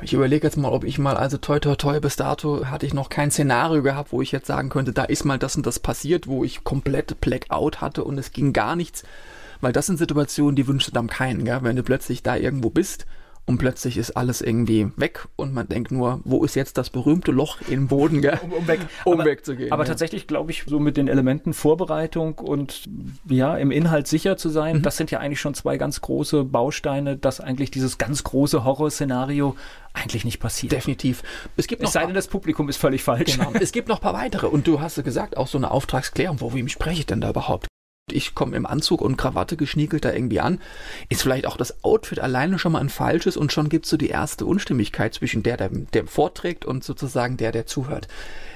ich überlege jetzt mal, ob ich mal, also toi toi toi, bis dato hatte ich noch kein Szenario gehabt, wo ich jetzt sagen könnte, da ist mal das und das passiert, wo ich komplett Blackout hatte und es ging gar nichts. Weil das sind Situationen, die wünscht du dann keinen, gell? wenn du plötzlich da irgendwo bist und plötzlich ist alles irgendwie weg und man denkt nur, wo ist jetzt das berühmte Loch im Boden, gell? Um, um, weg. um aber, wegzugehen. Aber ja. tatsächlich glaube ich, so mit den Elementen Vorbereitung und ja, im Inhalt sicher zu sein, mhm. das sind ja eigentlich schon zwei ganz große Bausteine, dass eigentlich dieses ganz große Horrorszenario eigentlich nicht passiert. Definitiv. Es gibt noch es sei denn, das Publikum ist völlig falsch. Genau. es gibt noch ein paar weitere. Und du hast gesagt, auch so eine Auftragsklärung. Wo, wem spreche ich denn da überhaupt? Ich komme im Anzug und Krawatte geschniegelt da irgendwie an, ist vielleicht auch das Outfit alleine schon mal ein falsches und schon gibt es so die erste Unstimmigkeit zwischen der, der, der vorträgt und sozusagen der, der zuhört.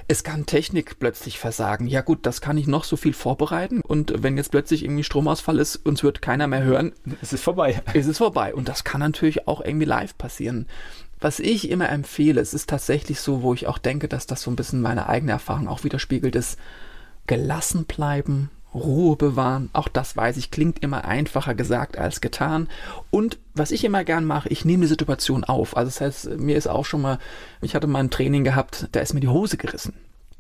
Es kann Technik plötzlich versagen. Ja gut, das kann ich noch so viel vorbereiten und wenn jetzt plötzlich irgendwie Stromausfall ist, uns wird keiner mehr hören. Es ist vorbei. *laughs* Es ist vorbei und das kann natürlich auch irgendwie live passieren. Was ich immer empfehle, es ist tatsächlich so, wo ich auch denke, dass das so ein bisschen meine eigene Erfahrung auch widerspiegelt, ist gelassen bleiben, Ruhe bewahren. Auch das weiß ich, klingt immer einfacher gesagt als getan. Und was ich immer gern mache, ich nehme die Situation auf. Also das heißt, mir ist auch schon mal, ich hatte mal ein Training gehabt, da ist mir die Hose gerissen.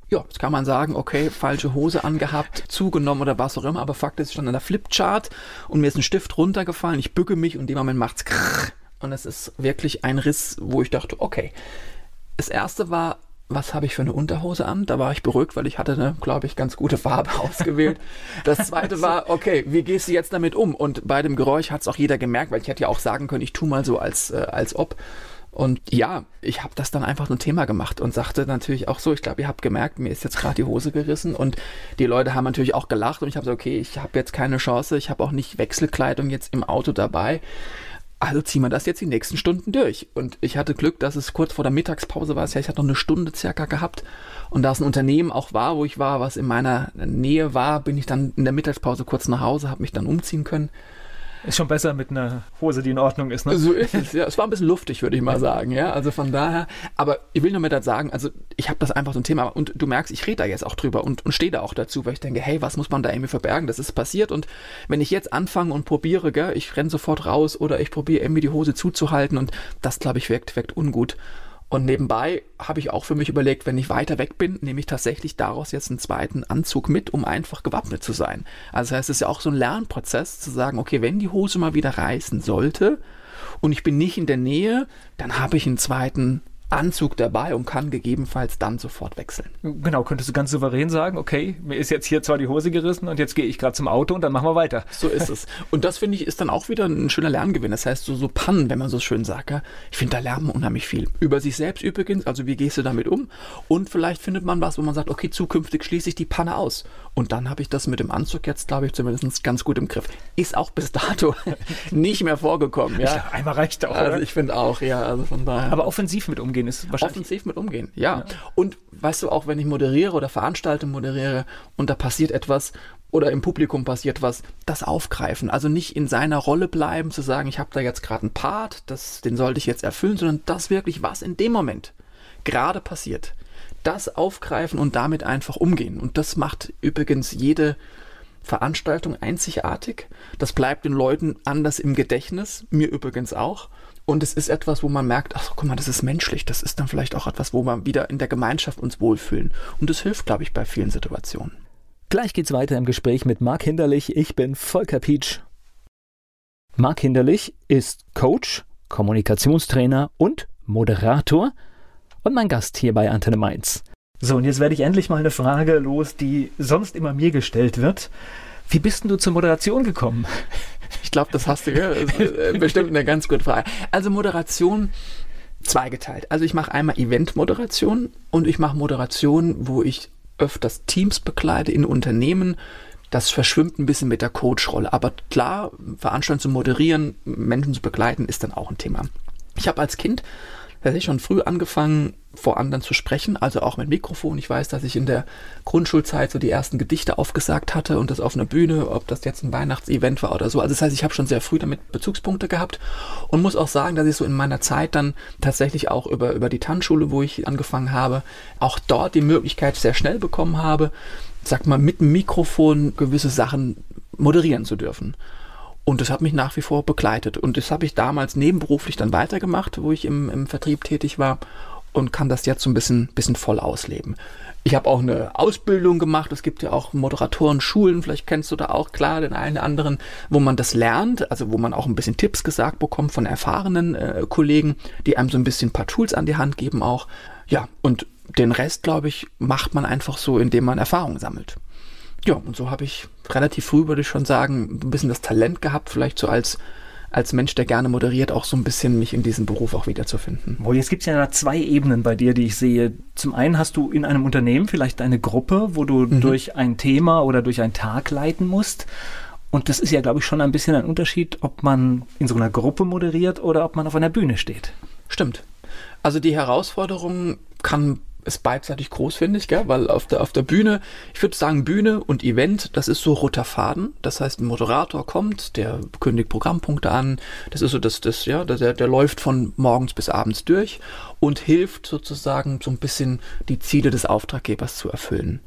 Ja, jetzt kann man sagen, okay, falsche Hose angehabt, zugenommen oder was auch immer, aber Fakt ist, ich stand an der Flipchart und mir ist ein Stift runtergefallen, ich bücke mich und in dem Moment macht's krrr, und es ist wirklich ein Riss, wo ich dachte, okay. Das erste war was habe ich für eine Unterhose an? Da war ich beruhigt, weil ich hatte eine, glaube ich, ganz gute Farbe *laughs* ausgewählt. Das zweite war, okay, wie gehst du jetzt damit um? Und bei dem Geräusch hat es auch jeder gemerkt, weil ich hätte ja auch sagen können, ich tu mal so als, äh, als ob. Und ja, ich habe das dann einfach ein Thema gemacht und sagte natürlich auch so, ich glaube, ihr habt gemerkt, mir ist jetzt gerade die Hose gerissen und die Leute haben natürlich auch gelacht und ich habe so, okay, ich habe jetzt keine Chance, ich habe auch nicht Wechselkleidung jetzt im Auto dabei also ziehen wir das jetzt die nächsten Stunden durch. Und ich hatte Glück, dass es kurz vor der Mittagspause war. Ich hatte noch eine Stunde circa gehabt. Und da es ein Unternehmen auch war, wo ich war, was in meiner Nähe war, bin ich dann in der Mittagspause kurz nach Hause, habe mich dann umziehen können. Ist schon besser mit einer Hose, die in Ordnung ist, ne? So ist es, ja. Es war ein bisschen luftig, würde ich mal sagen, ja. Also von daher, aber ich will nur mit das sagen, also ich habe das einfach so ein Thema und du merkst, ich rede da jetzt auch drüber und, und stehe da auch dazu, weil ich denke, hey, was muss man da irgendwie verbergen? Das ist passiert und wenn ich jetzt anfange und probiere, gell, ich renne sofort raus oder ich probiere irgendwie die Hose zuzuhalten und das, glaube ich, wirkt, wirkt ungut. Und nebenbei habe ich auch für mich überlegt, wenn ich weiter weg bin, nehme ich tatsächlich daraus jetzt einen zweiten Anzug mit, um einfach gewappnet zu sein. Also das heißt, es ist ja auch so ein Lernprozess zu sagen, okay, wenn die Hose mal wieder reißen sollte und ich bin nicht in der Nähe, dann habe ich einen zweiten Anzug dabei und kann gegebenenfalls dann sofort wechseln. Genau, könntest du ganz souverän sagen, okay, mir ist jetzt hier zwar die Hose gerissen und jetzt gehe ich gerade zum Auto und dann machen wir weiter. So ist es. Und das finde ich ist dann auch wieder ein schöner Lerngewinn. Das heißt, so, so Pannen, wenn man so schön sagt, ja, ich finde, da lernen wir unheimlich viel. Über sich selbst übrigens, also wie gehst du damit um? Und vielleicht findet man was, wo man sagt, okay, zukünftig schließe ich die Panne aus. Und dann habe ich das mit dem Anzug jetzt, glaube ich, zumindest ganz gut im Griff. Ist auch bis dato *laughs* nicht mehr vorgekommen. Ja? Glaub, einmal reicht auch. Also ich finde auch, ja, also von daher. Aber offensiv mit umgehen ist wahrscheinlich. Offensiv mit umgehen, ja. ja. Und weißt du, auch wenn ich moderiere oder veranstalte, moderiere und da passiert etwas oder im Publikum passiert was, das aufgreifen. Also nicht in seiner Rolle bleiben, zu sagen, ich habe da jetzt gerade einen Part, das, den sollte ich jetzt erfüllen, sondern das wirklich, was in dem Moment gerade passiert das aufgreifen und damit einfach umgehen. Und das macht übrigens jede Veranstaltung einzigartig. Das bleibt den Leuten anders im Gedächtnis, mir übrigens auch. Und es ist etwas, wo man merkt, ach guck mal, das ist menschlich. Das ist dann vielleicht auch etwas, wo wir wieder in der Gemeinschaft uns wohlfühlen. Und das hilft, glaube ich, bei vielen Situationen. Gleich geht's weiter im Gespräch mit Marc Hinderlich. Ich bin Volker Pietsch. Marc Hinderlich ist Coach, Kommunikationstrainer und Moderator und mein Gast hier bei Antenne Mainz. So, und jetzt werde ich endlich mal eine Frage los, die sonst immer mir gestellt wird. Wie bist denn du zur Moderation gekommen? Ich glaube, das hast du ja. Äh, bestimmt eine ganz gute Frage. Also Moderation zweigeteilt. Also ich mache einmal Event-Moderation und ich mache Moderation, wo ich öfters Teams bekleide in Unternehmen. Das verschwimmt ein bisschen mit der Coach-Rolle. Aber klar, Veranstaltungen zu moderieren, Menschen zu begleiten, ist dann auch ein Thema. Ich habe als Kind tatsächlich schon früh angefangen, vor anderen zu sprechen, also auch mit Mikrofon. Ich weiß, dass ich in der Grundschulzeit so die ersten Gedichte aufgesagt hatte und das auf einer Bühne, ob das jetzt ein Weihnachtsevent war oder so. Also das heißt, ich habe schon sehr früh damit Bezugspunkte gehabt und muss auch sagen, dass ich so in meiner Zeit dann tatsächlich auch über, über die Tanzschule, wo ich angefangen habe, auch dort die Möglichkeit sehr schnell bekommen habe, sag mal, mit dem Mikrofon gewisse Sachen moderieren zu dürfen. Und das hat mich nach wie vor begleitet. Und das habe ich damals nebenberuflich dann weitergemacht, wo ich im, im Vertrieb tätig war und kann das jetzt so ein bisschen, bisschen voll ausleben. Ich habe auch eine Ausbildung gemacht. Es gibt ja auch Moderatoren-Schulen, vielleicht kennst du da auch klar den einen anderen, wo man das lernt, also wo man auch ein bisschen Tipps gesagt bekommt von erfahrenen äh, Kollegen, die einem so ein bisschen ein paar Tools an die Hand geben auch. Ja, und den Rest, glaube ich, macht man einfach so, indem man Erfahrung sammelt. Ja, und so habe ich relativ früh, würde ich schon sagen, ein bisschen das Talent gehabt, vielleicht so als als Mensch, der gerne moderiert, auch so ein bisschen mich in diesem Beruf auch wiederzufinden. Wohl, jetzt gibt es ja zwei Ebenen bei dir, die ich sehe. Zum einen hast du in einem Unternehmen vielleicht eine Gruppe, wo du mhm. durch ein Thema oder durch einen Tag leiten musst. Und das ist ja, glaube ich, schon ein bisschen ein Unterschied, ob man in so einer Gruppe moderiert oder ob man auf einer Bühne steht. Stimmt. Also die Herausforderung kann ist beidseitig groß, finde ich, gell? weil auf der, auf der Bühne, ich würde sagen, Bühne und Event, das ist so roter Faden. Das heißt, ein Moderator kommt, der kündigt Programmpunkte an, das ist so das, das, ja, der, der läuft von morgens bis abends durch und hilft sozusagen so ein bisschen die Ziele des Auftraggebers zu erfüllen.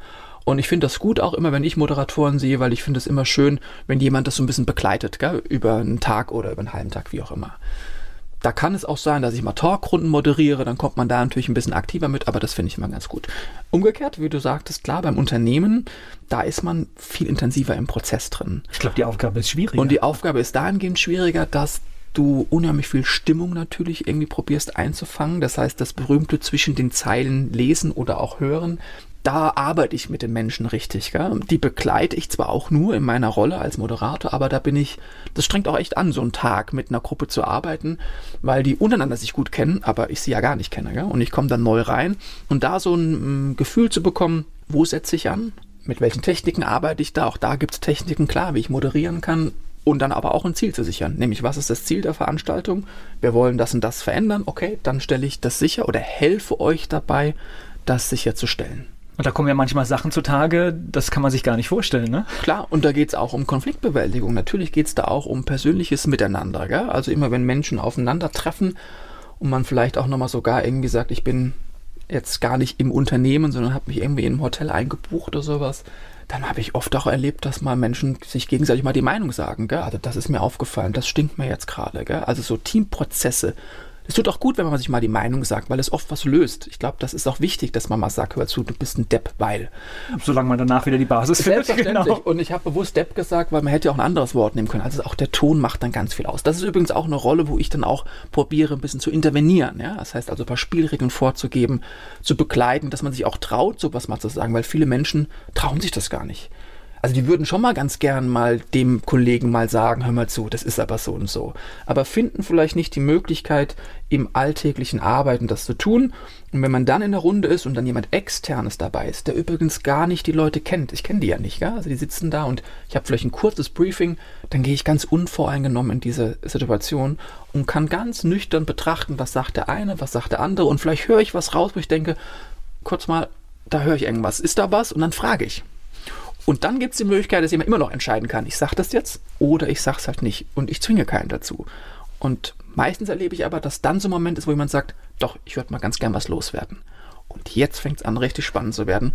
Und ich finde das gut auch immer, wenn ich Moderatoren sehe, weil ich finde es immer schön, wenn jemand das so ein bisschen begleitet, gell? über einen Tag oder über einen halben Tag, wie auch immer. Da kann es auch sein, dass ich mal Talkrunden moderiere, dann kommt man da natürlich ein bisschen aktiver mit, aber das finde ich immer ganz gut. Umgekehrt, wie du sagtest, klar, beim Unternehmen, da ist man viel intensiver im Prozess drin. Ich glaube, die Aufgabe ist schwieriger. Und die Aufgabe ist dahingehend schwieriger, dass du unheimlich viel Stimmung natürlich irgendwie probierst einzufangen. Das heißt, das berühmte zwischen den Zeilen lesen oder auch hören, da arbeite ich mit den Menschen richtig. Gell? Die begleite ich zwar auch nur in meiner Rolle als Moderator, aber da bin ich, das strengt auch echt an, so einen Tag mit einer Gruppe zu arbeiten, weil die untereinander sich gut kennen, aber ich sie ja gar nicht kenne. Gell? Und ich komme dann neu rein und da so ein mm, Gefühl zu bekommen, wo setze ich an, mit welchen Techniken arbeite ich da, auch da gibt es Techniken, klar, wie ich moderieren kann, und dann aber auch ein Ziel zu sichern. Nämlich, was ist das Ziel der Veranstaltung? Wir wollen das und das verändern. Okay, dann stelle ich das sicher oder helfe euch dabei, das sicherzustellen. Und da kommen ja manchmal Sachen zutage, das kann man sich gar nicht vorstellen, ne? Klar, und da geht es auch um Konfliktbewältigung. Natürlich geht es da auch um persönliches Miteinander. Gell? Also immer wenn Menschen aufeinandertreffen und man vielleicht auch nochmal sogar irgendwie sagt, ich bin jetzt gar nicht im Unternehmen, sondern habe mich irgendwie in einem Hotel eingebucht oder sowas, dann habe ich oft auch erlebt, dass mal Menschen sich gegenseitig mal die Meinung sagen. Gell? Also das ist mir aufgefallen, das stinkt mir jetzt gerade. Also so Teamprozesse es tut auch gut, wenn man sich mal die Meinung sagt, weil es oft was löst. Ich glaube, das ist auch wichtig, dass man mal sagt, hör zu, du bist ein Depp, weil. Solange man danach wieder die Basis findet. Selbstverständlich. Genau. Und ich habe bewusst Depp gesagt, weil man hätte ja auch ein anderes Wort nehmen können. Also auch der Ton macht dann ganz viel aus. Das ist übrigens auch eine Rolle, wo ich dann auch probiere, ein bisschen zu intervenieren. Ja? Das heißt also ein paar Spielregeln vorzugeben, zu begleiten, dass man sich auch traut, sowas mal zu sagen, weil viele Menschen trauen sich das gar nicht. Also die würden schon mal ganz gern mal dem Kollegen mal sagen, hör mal zu, das ist aber so und so. Aber finden vielleicht nicht die Möglichkeit, im alltäglichen Arbeiten das zu tun. Und wenn man dann in der Runde ist und dann jemand externes dabei ist, der übrigens gar nicht die Leute kennt, ich kenne die ja nicht, ja? also die sitzen da und ich habe vielleicht ein kurzes Briefing, dann gehe ich ganz unvoreingenommen in diese Situation und kann ganz nüchtern betrachten, was sagt der eine, was sagt der andere und vielleicht höre ich was raus, wo ich denke, kurz mal, da höre ich irgendwas, ist da was? Und dann frage ich. Und dann gibt es die Möglichkeit, dass jemand immer noch entscheiden kann, ich sage das jetzt oder ich sage es halt nicht. Und ich zwinge keinen dazu. Und meistens erlebe ich aber, dass dann so ein Moment ist, wo jemand sagt, doch, ich würde mal ganz gern was loswerden. Und jetzt fängt es an, richtig spannend zu werden.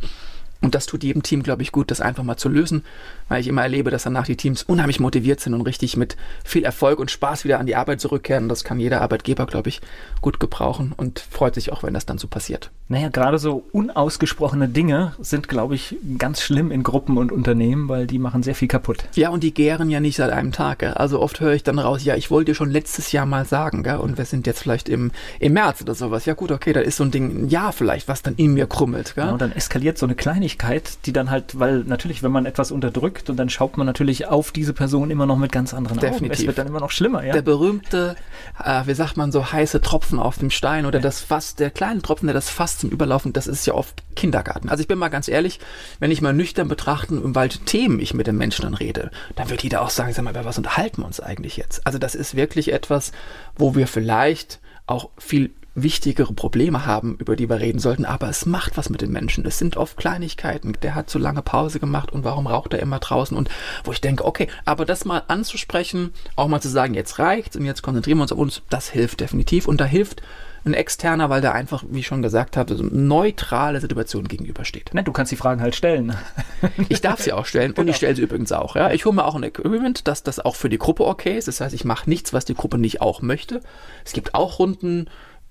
Und das tut jedem Team, glaube ich, gut, das einfach mal zu lösen, weil ich immer erlebe, dass danach die Teams unheimlich motiviert sind und richtig mit viel Erfolg und Spaß wieder an die Arbeit zurückkehren. Das kann jeder Arbeitgeber, glaube ich, gut gebrauchen und freut sich auch, wenn das dann so passiert. Naja, gerade so unausgesprochene Dinge sind, glaube ich, ganz schlimm in Gruppen und Unternehmen, weil die machen sehr viel kaputt. Ja, und die gären ja nicht seit einem Tag. Gell? Also oft höre ich dann raus, ja, ich wollte dir schon letztes Jahr mal sagen, gell? und wir sind jetzt vielleicht im, im März oder sowas. Ja gut, okay, da ist so ein Ding, ein Jahr vielleicht, was dann in mir krummelt. Gell? Genau, dann eskaliert so eine Kleinigkeit, die dann halt, weil natürlich, wenn man etwas unterdrückt und dann schaut man natürlich auf diese Person immer noch mit ganz anderen Definitiv. Augen. Es wird dann immer noch schlimmer, ja. Der berühmte, äh, wie sagt man so, heiße Tropfen auf dem Stein oder ja. das Fass, der kleine Tropfen, der das Fass zum Überlaufen, das ist ja oft Kindergarten. Also ich bin mal ganz ehrlich, wenn ich mal nüchtern betrachten, um welche Themen ich mit den Menschen dann rede, dann wird jeder auch sagen, sag mal, über was unterhalten wir uns eigentlich jetzt? Also das ist wirklich etwas, wo wir vielleicht auch viel wichtigere Probleme haben, über die wir reden sollten, aber es macht was mit den Menschen. Es sind oft Kleinigkeiten. Der hat zu lange Pause gemacht und warum raucht er immer draußen? Und wo ich denke, okay, aber das mal anzusprechen, auch mal zu sagen, jetzt reicht's und jetzt konzentrieren wir uns auf uns, das hilft definitiv. Und da hilft ein externer, weil der einfach, wie ich schon gesagt habe, so eine neutrale Situation gegenübersteht. Ne, du kannst die Fragen halt stellen. *laughs* ich darf sie auch stellen genau. und ich stelle sie übrigens auch. Ja. Ich hole mir auch ein Agreement, dass das auch für die Gruppe okay ist. Das heißt, ich mache nichts, was die Gruppe nicht auch möchte. Es gibt auch Runden,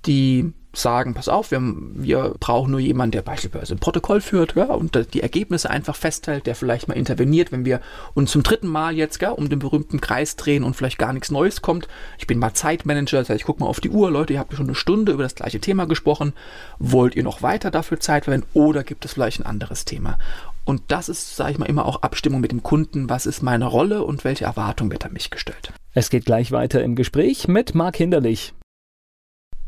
die sagen, pass auf, wir, wir brauchen nur jemanden, der beispielsweise ein Protokoll führt ja, und die Ergebnisse einfach festhält, der vielleicht mal interveniert, wenn wir uns zum dritten Mal jetzt ja, um den berühmten Kreis drehen und vielleicht gar nichts Neues kommt. Ich bin mal Zeitmanager, das heißt, ich gucke mal auf die Uhr, Leute, ihr habt schon eine Stunde über das gleiche Thema gesprochen. Wollt ihr noch weiter dafür Zeit verwenden oder gibt es vielleicht ein anderes Thema? Und das ist, sage ich mal, immer auch Abstimmung mit dem Kunden. Was ist meine Rolle und welche Erwartung wird an mich gestellt? Es geht gleich weiter im Gespräch mit Marc Hinderlich.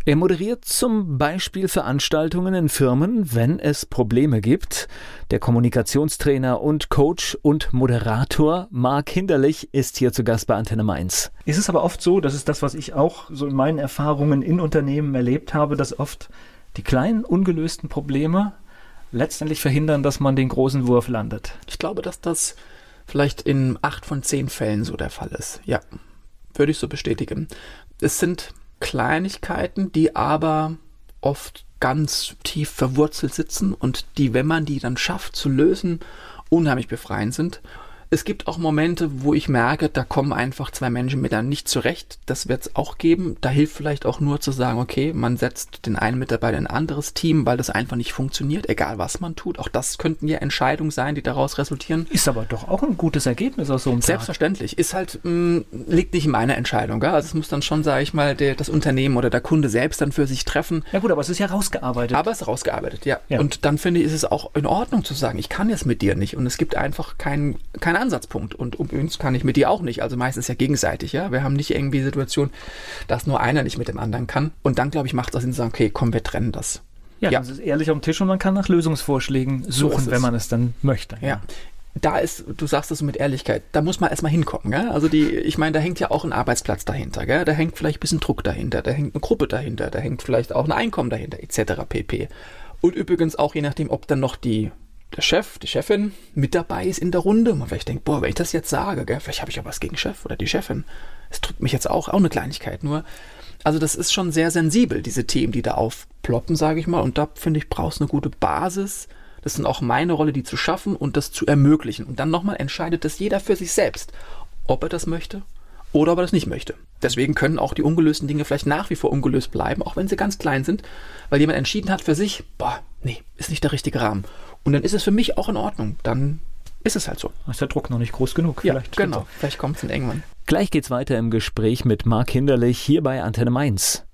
Er moderiert zum Beispiel Veranstaltungen in Firmen, wenn es Probleme gibt. Der Kommunikationstrainer und Coach und Moderator Marc Hinderlich ist hier zu Gast bei Antenne Mainz. Ist es aber oft so, das ist das, was ich auch so in meinen Erfahrungen in Unternehmen erlebt habe, dass oft die kleinen ungelösten Probleme letztendlich verhindern, dass man den großen Wurf landet. Ich glaube, dass das vielleicht in acht von zehn Fällen so der Fall ist. Ja, würde ich so bestätigen. Es sind Kleinigkeiten, die aber oft ganz tief verwurzelt sitzen und die, wenn man die dann schafft zu lösen, unheimlich befreiend sind es gibt auch Momente, wo ich merke, da kommen einfach zwei Menschen miteinander nicht zurecht. Das wird es auch geben. Da hilft vielleicht auch nur zu sagen, okay, man setzt den einen Mitarbeiter in ein anderes Team, weil das einfach nicht funktioniert, egal was man tut. Auch das könnten ja Entscheidungen sein, die daraus resultieren. Ist aber doch auch ein gutes Ergebnis aus so einem Selbstverständlich. Tag. Ist halt, mh, mm, liegt nicht in meiner Entscheidung. Gell? Also es muss dann schon, sage ich mal, der, das Unternehmen oder der Kunde selbst dann für sich treffen. Ja gut, aber es ist ja rausgearbeitet. Aber es ist rausgearbeitet, ja. ja. Und dann finde ich, ist es auch in Ordnung zu sagen, ich kann jetzt mit dir nicht. Und es gibt einfach keinen kein Ansatzpunkt. Und um uns kann ich mit dir auch nicht. Also meistens ja gegenseitig, ja. Wir haben nicht irgendwie die Situation, dass nur einer nicht mit dem anderen kann. Und dann, glaube ich, macht das Sinn zu sagen, okay, komm, wir trennen das. Ja, ja. das ist ehrlich am Tisch und man kann nach Lösungsvorschlägen suchen, so wenn man es dann möchte. Ja. ja. Da ist, du sagst es mit Ehrlichkeit, da muss man erstmal hinkommen. Gell? Also die, ich meine, da hängt ja auch ein Arbeitsplatz dahinter, gell? da hängt vielleicht ein bisschen Druck dahinter, da hängt eine Gruppe dahinter, da hängt vielleicht auch ein Einkommen dahinter, etc. pp. Und übrigens auch je nachdem, ob dann noch die der Chef, die Chefin mit dabei ist in der Runde. Und man vielleicht denkt, boah, wenn ich das jetzt sage, gell, vielleicht habe ich ja was gegen Chef oder die Chefin. Es drückt mich jetzt auch, auch eine Kleinigkeit nur. Also das ist schon sehr sensibel, diese Themen, die da aufploppen, sage ich mal. Und da finde ich, brauchst eine gute Basis. Das sind auch meine Rolle, die zu schaffen und das zu ermöglichen. Und dann nochmal entscheidet das jeder für sich selbst, ob er das möchte oder ob er das nicht möchte. Deswegen können auch die ungelösten Dinge vielleicht nach wie vor ungelöst bleiben, auch wenn sie ganz klein sind, weil jemand entschieden hat für sich, boah, nee, ist nicht der richtige Rahmen. Und dann ist es für mich auch in Ordnung. Dann ist es halt so. Ist der Druck noch nicht groß genug? Ja, vielleicht genau. Vielleicht kommt es irgendwann. Gleich geht's weiter im Gespräch mit Marc Hinderlich hier bei Antenne Mainz.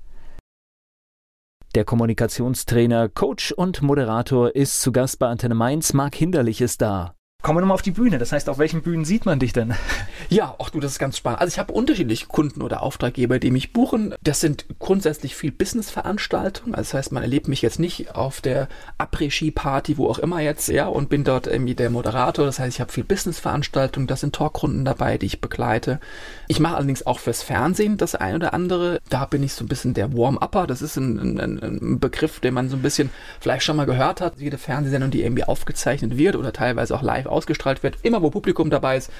Der Kommunikationstrainer, Coach und Moderator ist zu Gast bei Antenne Mainz. Marc Hinderlich ist da. Kommen wir nochmal auf die Bühne. Das heißt, auf welchen Bühnen sieht man dich denn? *laughs* Ja, ach du, das ist ganz spannend. Also ich habe unterschiedliche Kunden oder Auftraggeber, die mich buchen. Das sind grundsätzlich viel Business-Veranstaltungen. Also das heißt, man erlebt mich jetzt nicht auf der Après-Ski-Party, wo auch immer jetzt, ja, und bin dort irgendwie der Moderator. Das heißt, ich habe viel Business-Veranstaltungen. Das sind Talkrunden dabei, die ich begleite. Ich mache allerdings auch fürs Fernsehen das ein oder andere. Da bin ich so ein bisschen der Warm-Upper. Das ist ein, ein, ein Begriff, den man so ein bisschen vielleicht schon mal gehört hat. Jede Fernsehsendung, die irgendwie aufgezeichnet wird oder teilweise auch live ausgestrahlt wird, immer wo Publikum dabei ist,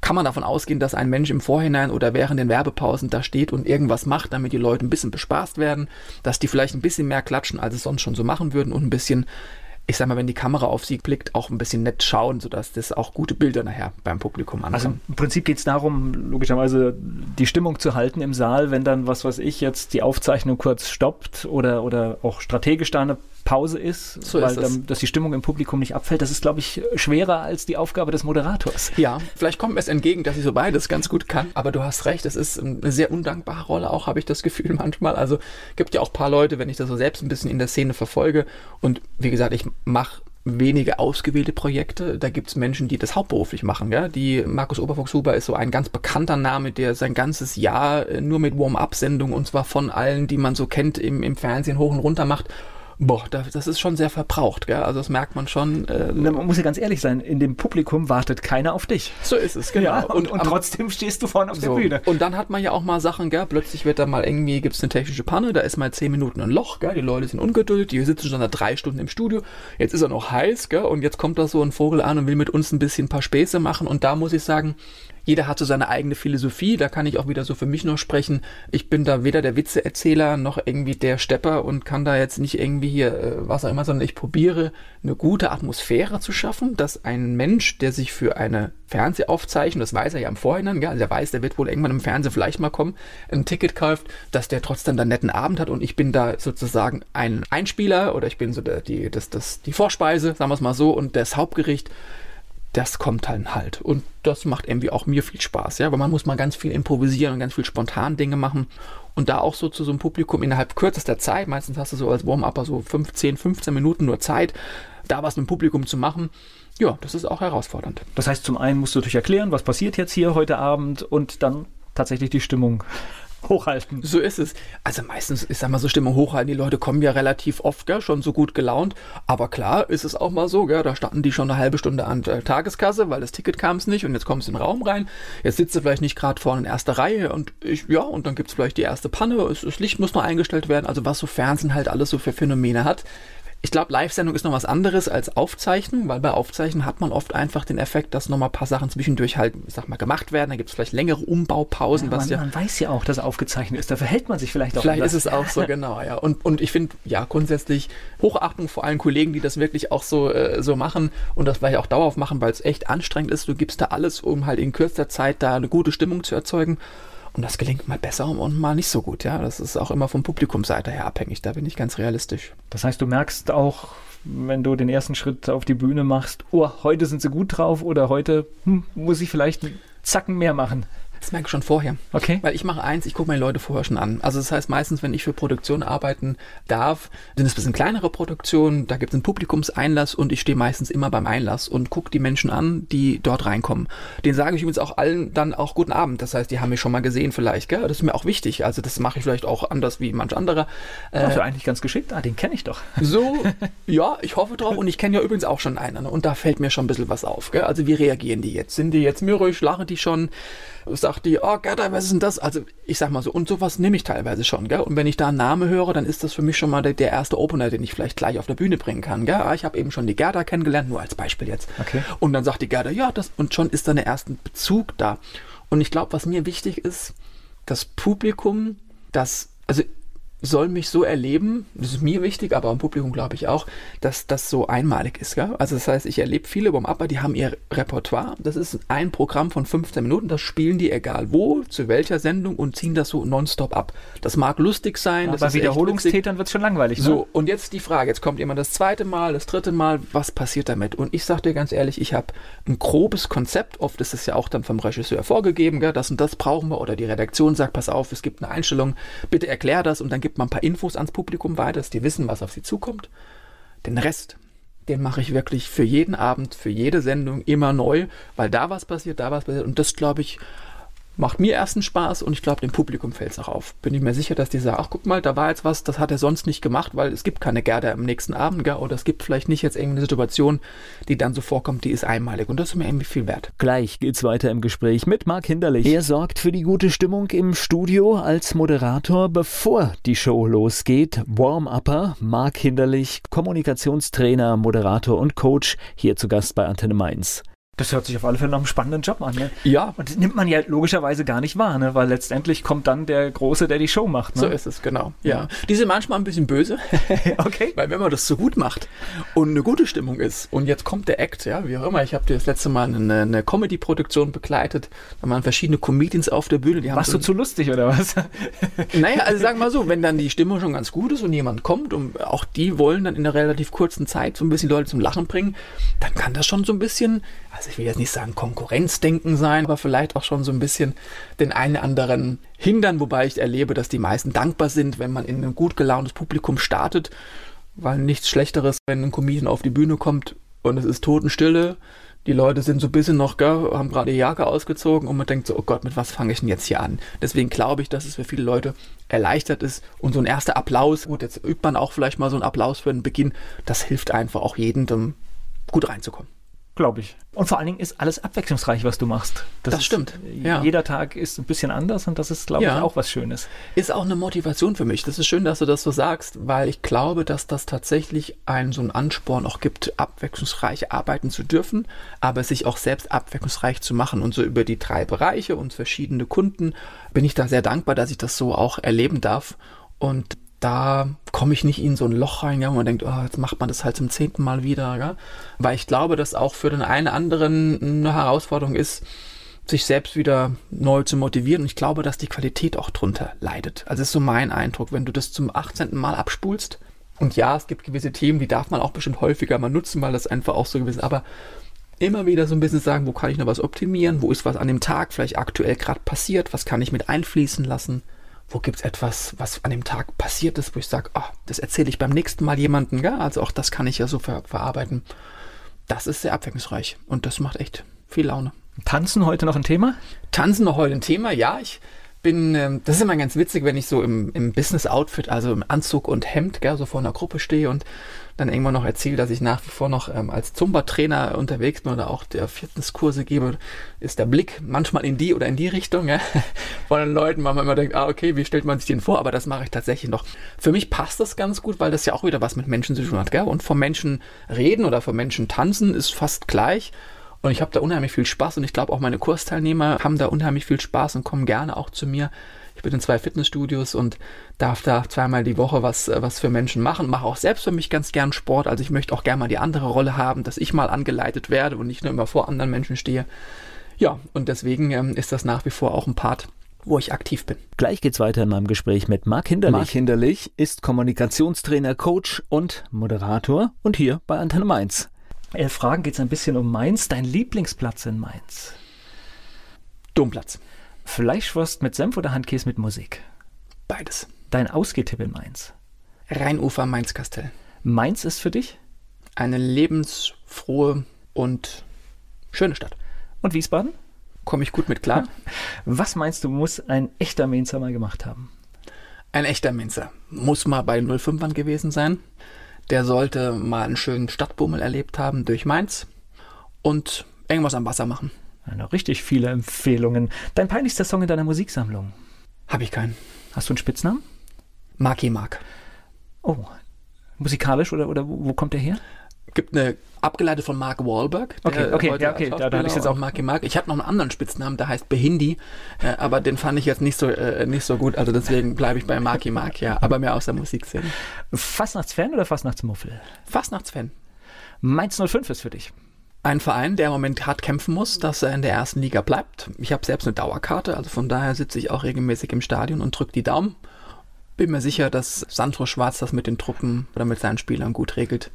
kann man davon ausgehen, dass ein Mensch im Vorhinein oder während den Werbepausen da steht und irgendwas macht, damit die Leute ein bisschen bespaßt werden, dass die vielleicht ein bisschen mehr klatschen, als es sonst schon so machen würden und ein bisschen ich sag mal, wenn die Kamera auf sie blickt, auch ein bisschen nett schauen, sodass das auch gute Bilder nachher beim Publikum ankommen. Also im Prinzip geht es darum, logischerweise die Stimmung zu halten im Saal, wenn dann, was weiß ich, jetzt die Aufzeichnung kurz stoppt oder, oder auch strategisch da eine Pause ist, so weil ist dann, dass die Stimmung im Publikum nicht abfällt. Das ist, glaube ich, schwerer als die Aufgabe des Moderators. Ja, vielleicht kommt mir es entgegen, dass ich so beides ganz gut kann. Aber du hast recht, es ist eine sehr undankbare Rolle, auch habe ich das Gefühl *laughs* manchmal. Also gibt ja auch ein paar Leute, wenn ich das so selbst ein bisschen in der Szene verfolge. Und wie gesagt, ich mache wenige ausgewählte Projekte. Da gibt es Menschen, die das hauptberuflich machen. Ja? Die Markus Oberfuchshuber ist so ein ganz bekannter Name, der sein ganzes Jahr äh, nur mit Warm-up-Sendungen und zwar von allen, die man so kennt, im, im Fernsehen hoch und runter macht. Boah, das ist schon sehr verbraucht, gell? Also das merkt man schon. Äh, man muss ja ganz ehrlich sein, in dem Publikum wartet keiner auf dich. So ist es, genau. Ja, und, und, und trotzdem stehst du vorne auf so. der Bühne. Und dann hat man ja auch mal Sachen, gell? Plötzlich wird da mal irgendwie, gibt es eine technische Panne, da ist mal zehn Minuten ein Loch, gell? Die Leute sind ungeduldig, die sitzen schon seit drei Stunden im Studio. Jetzt ist er noch heiß, gell? Und jetzt kommt da so ein Vogel an und will mit uns ein bisschen ein paar Späße machen. Und da muss ich sagen, jeder hat so seine eigene Philosophie, da kann ich auch wieder so für mich noch sprechen. Ich bin da weder der Witzeerzähler noch irgendwie der Stepper und kann da jetzt nicht irgendwie hier äh, was auch immer, sondern ich probiere eine gute Atmosphäre zu schaffen, dass ein Mensch, der sich für eine Fernsehaufzeichnung, das weiß er ja im Vorhinein, ja, also er weiß, der wird wohl irgendwann im Fernsehen vielleicht mal kommen, ein Ticket kauft, dass der trotzdem dann netten Abend hat und ich bin da sozusagen ein Einspieler oder ich bin so der, die, das, das, die Vorspeise, sagen wir es mal so, und das Hauptgericht das kommt dann halt. Und das macht irgendwie auch mir viel Spaß, ja, weil man muss mal ganz viel improvisieren und ganz viel spontan Dinge machen. Und da auch so zu so einem Publikum innerhalb kürzester Zeit, meistens hast du so als Warm-Upper so 15, 15 Minuten nur Zeit, da was mit dem Publikum zu machen. Ja, das ist auch herausfordernd. Das heißt, zum einen musst du dich erklären, was passiert jetzt hier heute Abend und dann tatsächlich die Stimmung hochhalten. So ist es. Also meistens, ich sag mal so Stimmung hochhalten, die Leute kommen ja relativ oft, gell, schon so gut gelaunt. Aber klar ist es auch mal so, gell, da standen die schon eine halbe Stunde an der Tageskasse, weil das Ticket kam es nicht und jetzt kommst du in den Raum rein. Jetzt sitzt du vielleicht nicht gerade vorne in erster Reihe und ich, ja, und dann gibt es vielleicht die erste Panne, das Licht muss noch eingestellt werden, also was so Fernsehen halt alles so für Phänomene hat. Ich glaube, Live-Sendung ist noch was anderes als Aufzeichnung, weil bei Aufzeichnung hat man oft einfach den Effekt, dass nochmal ein paar Sachen zwischendurch halt, ich sag mal, gemacht werden. Da gibt es vielleicht längere Umbaupausen. Ja, man, ja, man weiß ja auch, dass aufgezeichnet ist. Da verhält man sich vielleicht auch. Vielleicht ist es auch so, *laughs* genau, ja. Und, und ich finde, ja, grundsätzlich Hochachtung vor allen Kollegen, die das wirklich auch so, äh, so machen und das vielleicht auch dauerhaft machen, weil es echt anstrengend ist. Du gibst da alles, um halt in kürzester Zeit da eine gute Stimmung zu erzeugen. Und das gelingt mal besser und mal nicht so gut. Ja, das ist auch immer vom Publikumseite her abhängig. Da bin ich ganz realistisch. Das heißt, du merkst auch, wenn du den ersten Schritt auf die Bühne machst, oh, heute sind sie gut drauf oder heute hm, muss ich vielleicht einen Zacken mehr machen. Das merke ich schon vorher. Okay. Weil ich mache eins, ich gucke meine Leute vorher schon an. Also das heißt meistens, wenn ich für Produktion arbeiten darf, sind es ein bisschen kleinere Produktionen, da gibt es einen Publikumseinlass und ich stehe meistens immer beim Einlass und gucke die Menschen an, die dort reinkommen. Den sage ich übrigens auch allen dann auch guten Abend. Das heißt, die haben mich schon mal gesehen vielleicht, gell? Das ist mir auch wichtig. Also das mache ich vielleicht auch anders wie manch anderer. Äh, also eigentlich ganz geschickt. Ah, den kenne ich doch. So, *laughs* ja, ich hoffe drauf. Und ich kenne ja übrigens auch schon einen. Und da fällt mir schon ein bisschen was auf. Gell? Also wie reagieren die jetzt? Sind die jetzt mürrisch? Lachen die schon? Sagt die, oh Gerda, was ist denn das? Also ich sag mal so, und sowas nehme ich teilweise schon, gell? Und wenn ich da einen Namen höre, dann ist das für mich schon mal der, der erste Opener, den ich vielleicht gleich auf der Bühne bringen kann, gell? Ah, ich habe eben schon die Gerda kennengelernt, nur als Beispiel jetzt. Okay. Und dann sagt die Gerda, ja, das, und schon ist da der erste Bezug da. Und ich glaube, was mir wichtig ist, das Publikum, das, also soll mich so erleben, das ist mir wichtig, aber im Publikum glaube ich auch, dass das so einmalig ist. Gell? Also das heißt, ich erlebe viele beim Upper, die haben ihr Repertoire. Das ist ein Programm von 15 Minuten, das spielen die egal wo, zu welcher Sendung und ziehen das so nonstop ab. Das mag lustig sein. Ja, das bei Wiederholungstätern wird es schon langweilig. Ne? so, und jetzt die Frage, jetzt kommt jemand das zweite Mal, das dritte Mal, was passiert damit? Und ich sage dir ganz ehrlich, ich habe ein grobes Konzept, oft ist es ja auch dann vom Regisseur vorgegeben, gell, das und das brauchen wir, oder die Redaktion sagt, pass auf, es gibt eine Einstellung, bitte erklär das und dann gibt man ein paar Infos ans Publikum weiter, dass die wissen, was auf sie zukommt. Den Rest, den mache ich wirklich für jeden Abend, für jede Sendung immer neu, weil da was passiert, da was passiert und das, glaube ich, macht mir ersten Spaß und ich glaube, dem Publikum fällt es auch auf. Bin ich mir sicher, dass die sagen, ach guck mal, da war jetzt was, das hat er sonst nicht gemacht, weil es gibt keine Gerda am nächsten Abend, gell? oder es gibt vielleicht nicht jetzt irgendeine Situation, die dann so vorkommt, die ist einmalig und das ist mir irgendwie viel wert. Gleich geht's weiter im Gespräch mit Marc Hinderlich. Er sorgt für die gute Stimmung im Studio als Moderator, bevor die Show losgeht. Warm-Upper, Marc Hinderlich, Kommunikationstrainer, Moderator und Coach, hier zu Gast bei Antenne Mainz. Das hört sich auf alle Fälle nach einem spannenden Job an. Ne? Ja. Und das nimmt man ja logischerweise gar nicht wahr, ne? weil letztendlich kommt dann der Große, der die Show macht. Ne? So ist es, genau. Ja. Die sind manchmal ein bisschen böse. *laughs* okay. Weil wenn man das so gut macht und eine gute Stimmung ist und jetzt kommt der Act, ja, wie auch immer, ich habe das letzte Mal eine, eine Comedy-Produktion begleitet, da waren verschiedene Comedians auf der Bühne, die haben Warst so du zu lustig oder was? *laughs* Naja, also sagen wir mal so, wenn dann die Stimmung schon ganz gut ist und jemand kommt und auch die wollen dann in einer relativ kurzen Zeit so ein bisschen Leute zum Lachen bringen, dann kann das schon so ein bisschen, also ich will jetzt nicht sagen Konkurrenzdenken sein, aber vielleicht auch schon so ein bisschen den einen anderen hindern, wobei ich erlebe, dass die meisten dankbar sind, wenn man in ein gut gelauntes Publikum startet, weil nichts Schlechteres, wenn ein Comedian auf die Bühne kommt und es ist Totenstille, die Leute sind so ein bisschen noch, gell, haben gerade die Jacke ausgezogen und man denkt so, oh Gott, mit was fange ich denn jetzt hier an? Deswegen glaube ich, dass es für viele Leute erleichtert ist und so ein erster Applaus, gut, jetzt übt man auch vielleicht mal so einen Applaus für den Beginn, das hilft einfach auch jedem, um gut reinzukommen. Glaube ich. Und vor allen Dingen ist alles abwechslungsreich, was du machst. Das ist, stimmt, ja. Jeder Tag ist ein bisschen anders und das ist, glaube Ja. ich, auch was Schönes. Ist auch eine Motivation für mich. Das ist schön, dass du das so sagst, weil ich glaube, dass das tatsächlich einen so einen Ansporn auch gibt, abwechslungsreich arbeiten zu dürfen, aber sich auch selbst abwechslungsreich zu machen. Und so über die drei Bereiche und verschiedene Kunden bin ich da sehr dankbar, dass ich das so auch erleben darf. Und da komme ich nicht in so ein Loch rein, ja, wo man denkt, oh, jetzt macht man das halt zum zehnten Mal wieder, ja. Weil ich glaube, dass auch für den einen anderen eine Herausforderung ist, sich selbst wieder neu zu motivieren. Und ich glaube, dass die Qualität auch drunter leidet. Also das ist so mein Eindruck, wenn du das zum 18. Mal abspulst. Und ja, es gibt gewisse Themen, die darf man auch bestimmt häufiger mal nutzen, weil das einfach auch so gewesen ist. Aber immer wieder so ein bisschen sagen, wo kann ich noch was optimieren? Wo ist was an dem Tag vielleicht aktuell gerade passiert? Was kann ich mit einfließen lassen? Wo gibt es etwas, was an dem Tag passiert ist, wo ich sage, oh, das erzähle ich beim nächsten Mal jemandem. Ja? Also auch das kann ich ja so ver verarbeiten. Das ist sehr abwechslungsreich und das macht echt viel Laune. Tanzen heute noch ein Thema? Tanzen noch heute ein Thema, ja. Ich bin, ähm, das ist immer ganz witzig, wenn ich so im, im Business-Outfit, also im Anzug und Hemd, gell, so vor einer Gruppe stehe und dann irgendwann noch erzähle, dass ich nach wie vor noch ähm, als Zumba-Trainer unterwegs bin oder auch der Fitnesskurse gebe, ist der Blick manchmal in die oder in die Richtung ja, *laughs* von den Leuten, weil man immer denkt, ah, okay, wie stellt man sich den vor? Aber das mache ich tatsächlich noch. Für mich passt das ganz gut, weil das ja auch wieder was mit Menschen zu tun hat. Gell? Und vom Menschen reden oder vom Menschen tanzen ist fast gleich. Und ich habe da unheimlich viel Spaß und ich glaube auch meine Kursteilnehmer haben da unheimlich viel Spaß und kommen gerne auch zu mir. Ich bin in zwei Fitnessstudios und darf da zweimal die Woche was, äh, was für Menschen machen. Mache auch selbst für mich ganz gern Sport. Also ich möchte auch gerne mal die andere Rolle haben, dass ich mal angeleitet werde und nicht nur immer vor anderen Menschen stehe. Ja, und deswegen ähm, ist das nach wie vor auch ein Part, wo ich aktiv bin. Gleich geht's weiter in meinem Gespräch mit Marc Hinderlich. Marc Hinderlich ist Kommunikationstrainer, Coach und Moderator und hier bei Antenne Mainz. Elf Fragen geht's ein bisschen um Mainz. Dein Lieblingsplatz in Mainz? Domplatz. Fleischwurst mit Senf oder Handkäse mit Musik? Beides. Dein Ausgehtipp in Mainz? Rheinufer Mainz-Kastell. Mainz ist für dich? Eine lebensfrohe und schöne Stadt. Und Wiesbaden? Komme ich gut mit klar. *laughs* Was meinst du, muss ein echter Mainzer mal gemacht haben? Ein echter Minzer. Muss mal bei 05ern gewesen sein. Der sollte mal einen schönen Stadtbummel erlebt haben durch Mainz und irgendwas am Wasser machen. Ja, richtig viele Empfehlungen. Dein peinlichster Song in deiner Musiksammlung? Habe ich keinen. Hast du einen Spitznamen? Marky Mark. Oh, musikalisch oder, oder wo, wo kommt der her? Gibt eine abgeleitet von Mark Wahlberg. Okay, okay, ja, okay, da, da hatte ich jetzt auch Marky Mark. Ich habe noch einen anderen Spitznamen, der heißt Behindi, äh, aber den fand ich jetzt nicht so äh, nicht so gut, also deswegen bleibe ich bei Marky Mark, ja, aber mehr aus der Musikszene. Fastnachtsfan oder Fastnachtsmuffel? Fastnachtsfan. Mainz 05 ist für dich. Ein Verein, der im Moment hart kämpfen muss, dass er in der ersten Liga bleibt. Ich habe selbst eine Dauerkarte, also von daher sitze ich auch regelmäßig im Stadion und drücke die Daumen. Bin mir sicher, dass Sandro Schwarz das mit den Truppen oder mit seinen Spielern gut regelt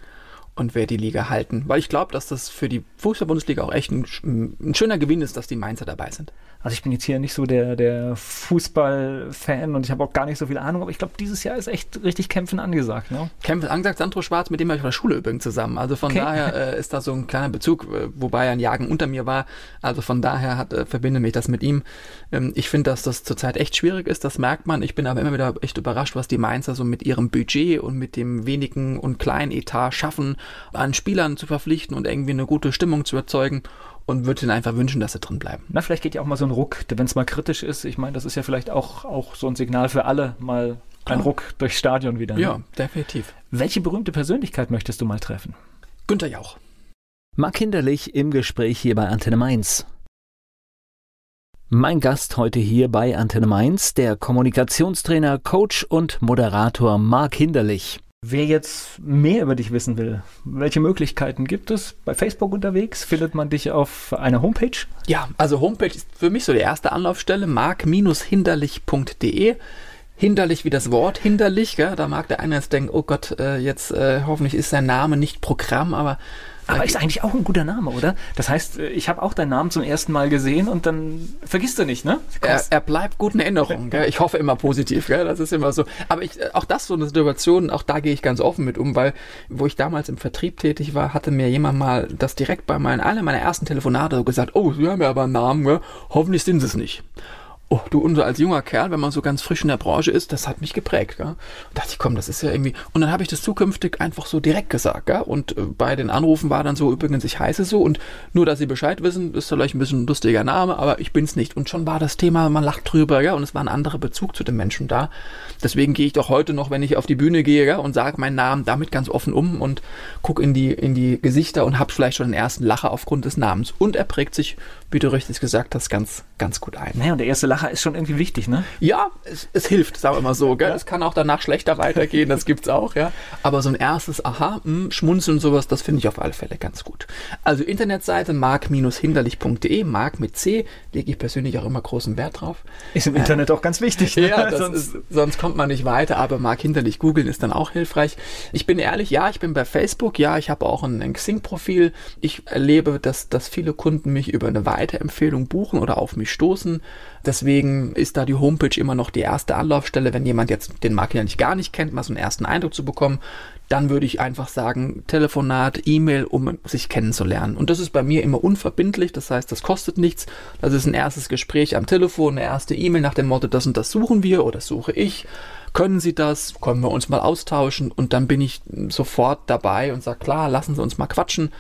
und wer die Liga halten. Weil ich glaube, dass das für die Fußball-Bundesliga auch echt ein, ein, schöner Gewinn ist, dass die Mainzer dabei sind. Also ich bin jetzt hier nicht so der, der Fußball-Fan und ich habe auch gar nicht so viel Ahnung, aber ich glaube, dieses Jahr ist echt richtig Kämpfen angesagt. Ne? Kämpfen angesagt, Sandro Schwarz, mit dem war ich auf der Schule übrigens zusammen. Also von okay. daher äh, ist da so ein kleiner Bezug, äh, wobei er ein Jagen unter mir war. Also von daher hat, äh, verbinde mich das mit ihm. Ähm, ich finde, dass das zurzeit echt schwierig ist, das merkt man. Ich bin aber immer wieder echt überrascht, was die Mainzer so mit ihrem Budget und mit dem wenigen und kleinen Etat schaffen, an Spielern zu verpflichten und irgendwie eine gute Stimmung zu erzeugen und würde ihnen einfach wünschen, dass sie drin bleiben. Na, vielleicht geht ja auch mal so ein Ruck, wenn es mal kritisch ist. Ich meine, das ist ja vielleicht auch, auch so ein Signal für alle, mal ein Ruck durchs Stadion wieder. Ne? Ja, definitiv. Welche berühmte Persönlichkeit möchtest du mal treffen? Günter Jauch. Mark Hinderlich im Gespräch hier bei Antenne Mainz. Mein Gast heute hier bei Antenne Mainz, der Kommunikationstrainer, Coach und Moderator Mark Hinderlich. Wer jetzt mehr über dich wissen will, welche Möglichkeiten gibt es? Bei Facebook unterwegs findet man dich auf einer Homepage? Ja, also Homepage ist für mich so die erste Anlaufstelle, mark-hinderlich.de. Hinderlich wie das Wort hinderlich, gell? da mag der eine jetzt denken, oh Gott, äh, jetzt äh, hoffentlich ist sein Name nicht Programm, aber aber ist eigentlich auch ein guter Name, oder? Das heißt, äh, ich habe auch deinen Namen zum ersten Mal gesehen und dann vergisst du nicht, ne? Er, er, bleibt gut in Erinnerung. Gell? Ich hoffe immer positiv, gell? das ist immer so. Aber ich, äh, auch das so eine Situation, auch da gehe ich ganz offen mit um, weil wo ich damals im Vertrieb tätig war, hatte mir jemand mal das direkt bei meinen, einer meiner ersten Telefonate so gesagt, oh, Sie haben ja aber einen Namen, gell? hoffentlich sind Sie es nicht oh, du so als junger Kerl, wenn man so ganz frisch in der Branche ist, das hat mich geprägt. Gell? Und dachte ich, komm, das ist ja irgendwie. Und dann habe ich das zukünftig einfach so direkt gesagt. Gell? Und äh, bei den Anrufen war dann so, übrigens, ich heiße so und nur, dass Sie Bescheid wissen, ist vielleicht ein bisschen ein lustiger Name, aber ich bin's nicht. Und schon war das Thema, man lacht drüber, gell? und es war ein anderer Bezug zu den Menschen da. Deswegen gehe ich doch heute noch, wenn ich auf die Bühne gehe gell? und sage meinen Namen damit ganz offen um und gucke in die, in die Gesichter und habe vielleicht schon den ersten Lacher aufgrund des Namens. Und er prägt sich, wie du richtig gesagt hast, ganz, ganz gut ein. Naja, und der erste Lacher Lacher ist schon irgendwie wichtig, ne? Ja, es, es hilft, sagen wir mal so. Gell? Ja. Es kann auch danach schlechter weitergehen, das gibt's auch, ja. Aber so ein erstes Aha, mh, hm, Schmunzeln und sowas, das finde ich auf alle Fälle ganz gut. Also Internetseite mark-hinderlich.de, mark mit C, lege ich persönlich auch immer großen Wert drauf. Ist im äh, Internet auch ganz wichtig. Ne? *laughs* Ja, sonst, ist, sonst kommt man nicht weiter, aber Mark Hinderlich googeln ist dann auch hilfreich. Ich bin ehrlich, ja, ich bin bei Facebook, ja, ich habe auch ein, ein Xing-Profil. Ich erlebe, dass, dass viele Kunden mich über eine Weiterempfehlung buchen oder auf mich stoßen. Deswegen ist da die Homepage immer noch die erste Anlaufstelle, wenn jemand jetzt den Makler nicht gar nicht kennt, mal so einen ersten Eindruck zu bekommen. Dann würde ich einfach sagen, Telefonat, E-Mail, um sich kennenzulernen. Und das ist bei mir immer unverbindlich, das heißt, das kostet nichts. Das ist ein erstes Gespräch am Telefon, eine erste E-Mail nach dem Motto, das und das suchen wir oder suche ich. Können Sie das? Können wir uns mal austauschen? Und dann bin ich sofort dabei und sage, klar, lassen Sie uns mal quatschen.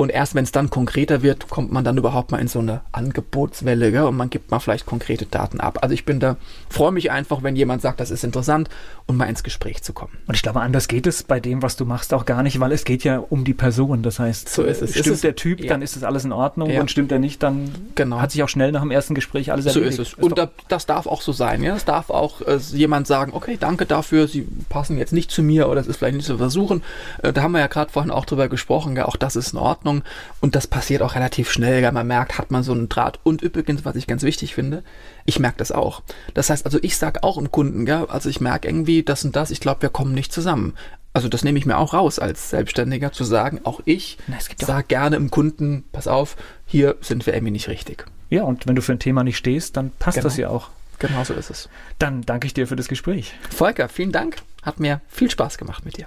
Und erst wenn es dann konkreter wird, kommt man dann überhaupt mal in so eine Angebotswelle gell? und man gibt mal vielleicht konkrete Daten ab. Also ich bin da, freue mich einfach, wenn jemand sagt, das ist interessant und mal ins Gespräch zu kommen. Und ich glaube, anders geht es bei dem, was du machst, auch gar nicht, weil es geht ja um die Person. Das heißt, so ist es. stimmt ist der Typ, ja. dann ist es alles in Ordnung ja. und stimmt er nicht, dann genau. hat sich auch schnell nach dem ersten Gespräch alles erledigt. So ist es. Ist und da, das darf auch so sein. Ja? Es darf auch äh, jemand sagen, okay, danke dafür, Sie passen jetzt nicht zu mir oder es ist vielleicht nicht zu versuchen. Äh, da haben wir ja gerade vorhin auch drüber gesprochen, gell? auch das ist in Ordnung. Ordnung. Und das passiert auch relativ schnell. Ja, man merkt, hat man so einen Draht. Und übrigens, was ich ganz wichtig finde, ich merke das auch. Das heißt also, ich sage auch einem Kunden, ja, also ich merke irgendwie das und das, ich glaube, wir kommen nicht zusammen. Also das nehme ich mir auch raus als Selbstständiger zu sagen, auch ich sage gerne im Kunden, pass auf, hier sind wir irgendwie nicht richtig. Ja, und wenn du für ein Thema nicht stehst, dann passt genau. das ja auch. Genau so ist es. Dann danke ich dir für das Gespräch. Volker, vielen Dank. Hat mir viel Spaß gemacht mit dir.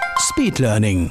Speedlearning.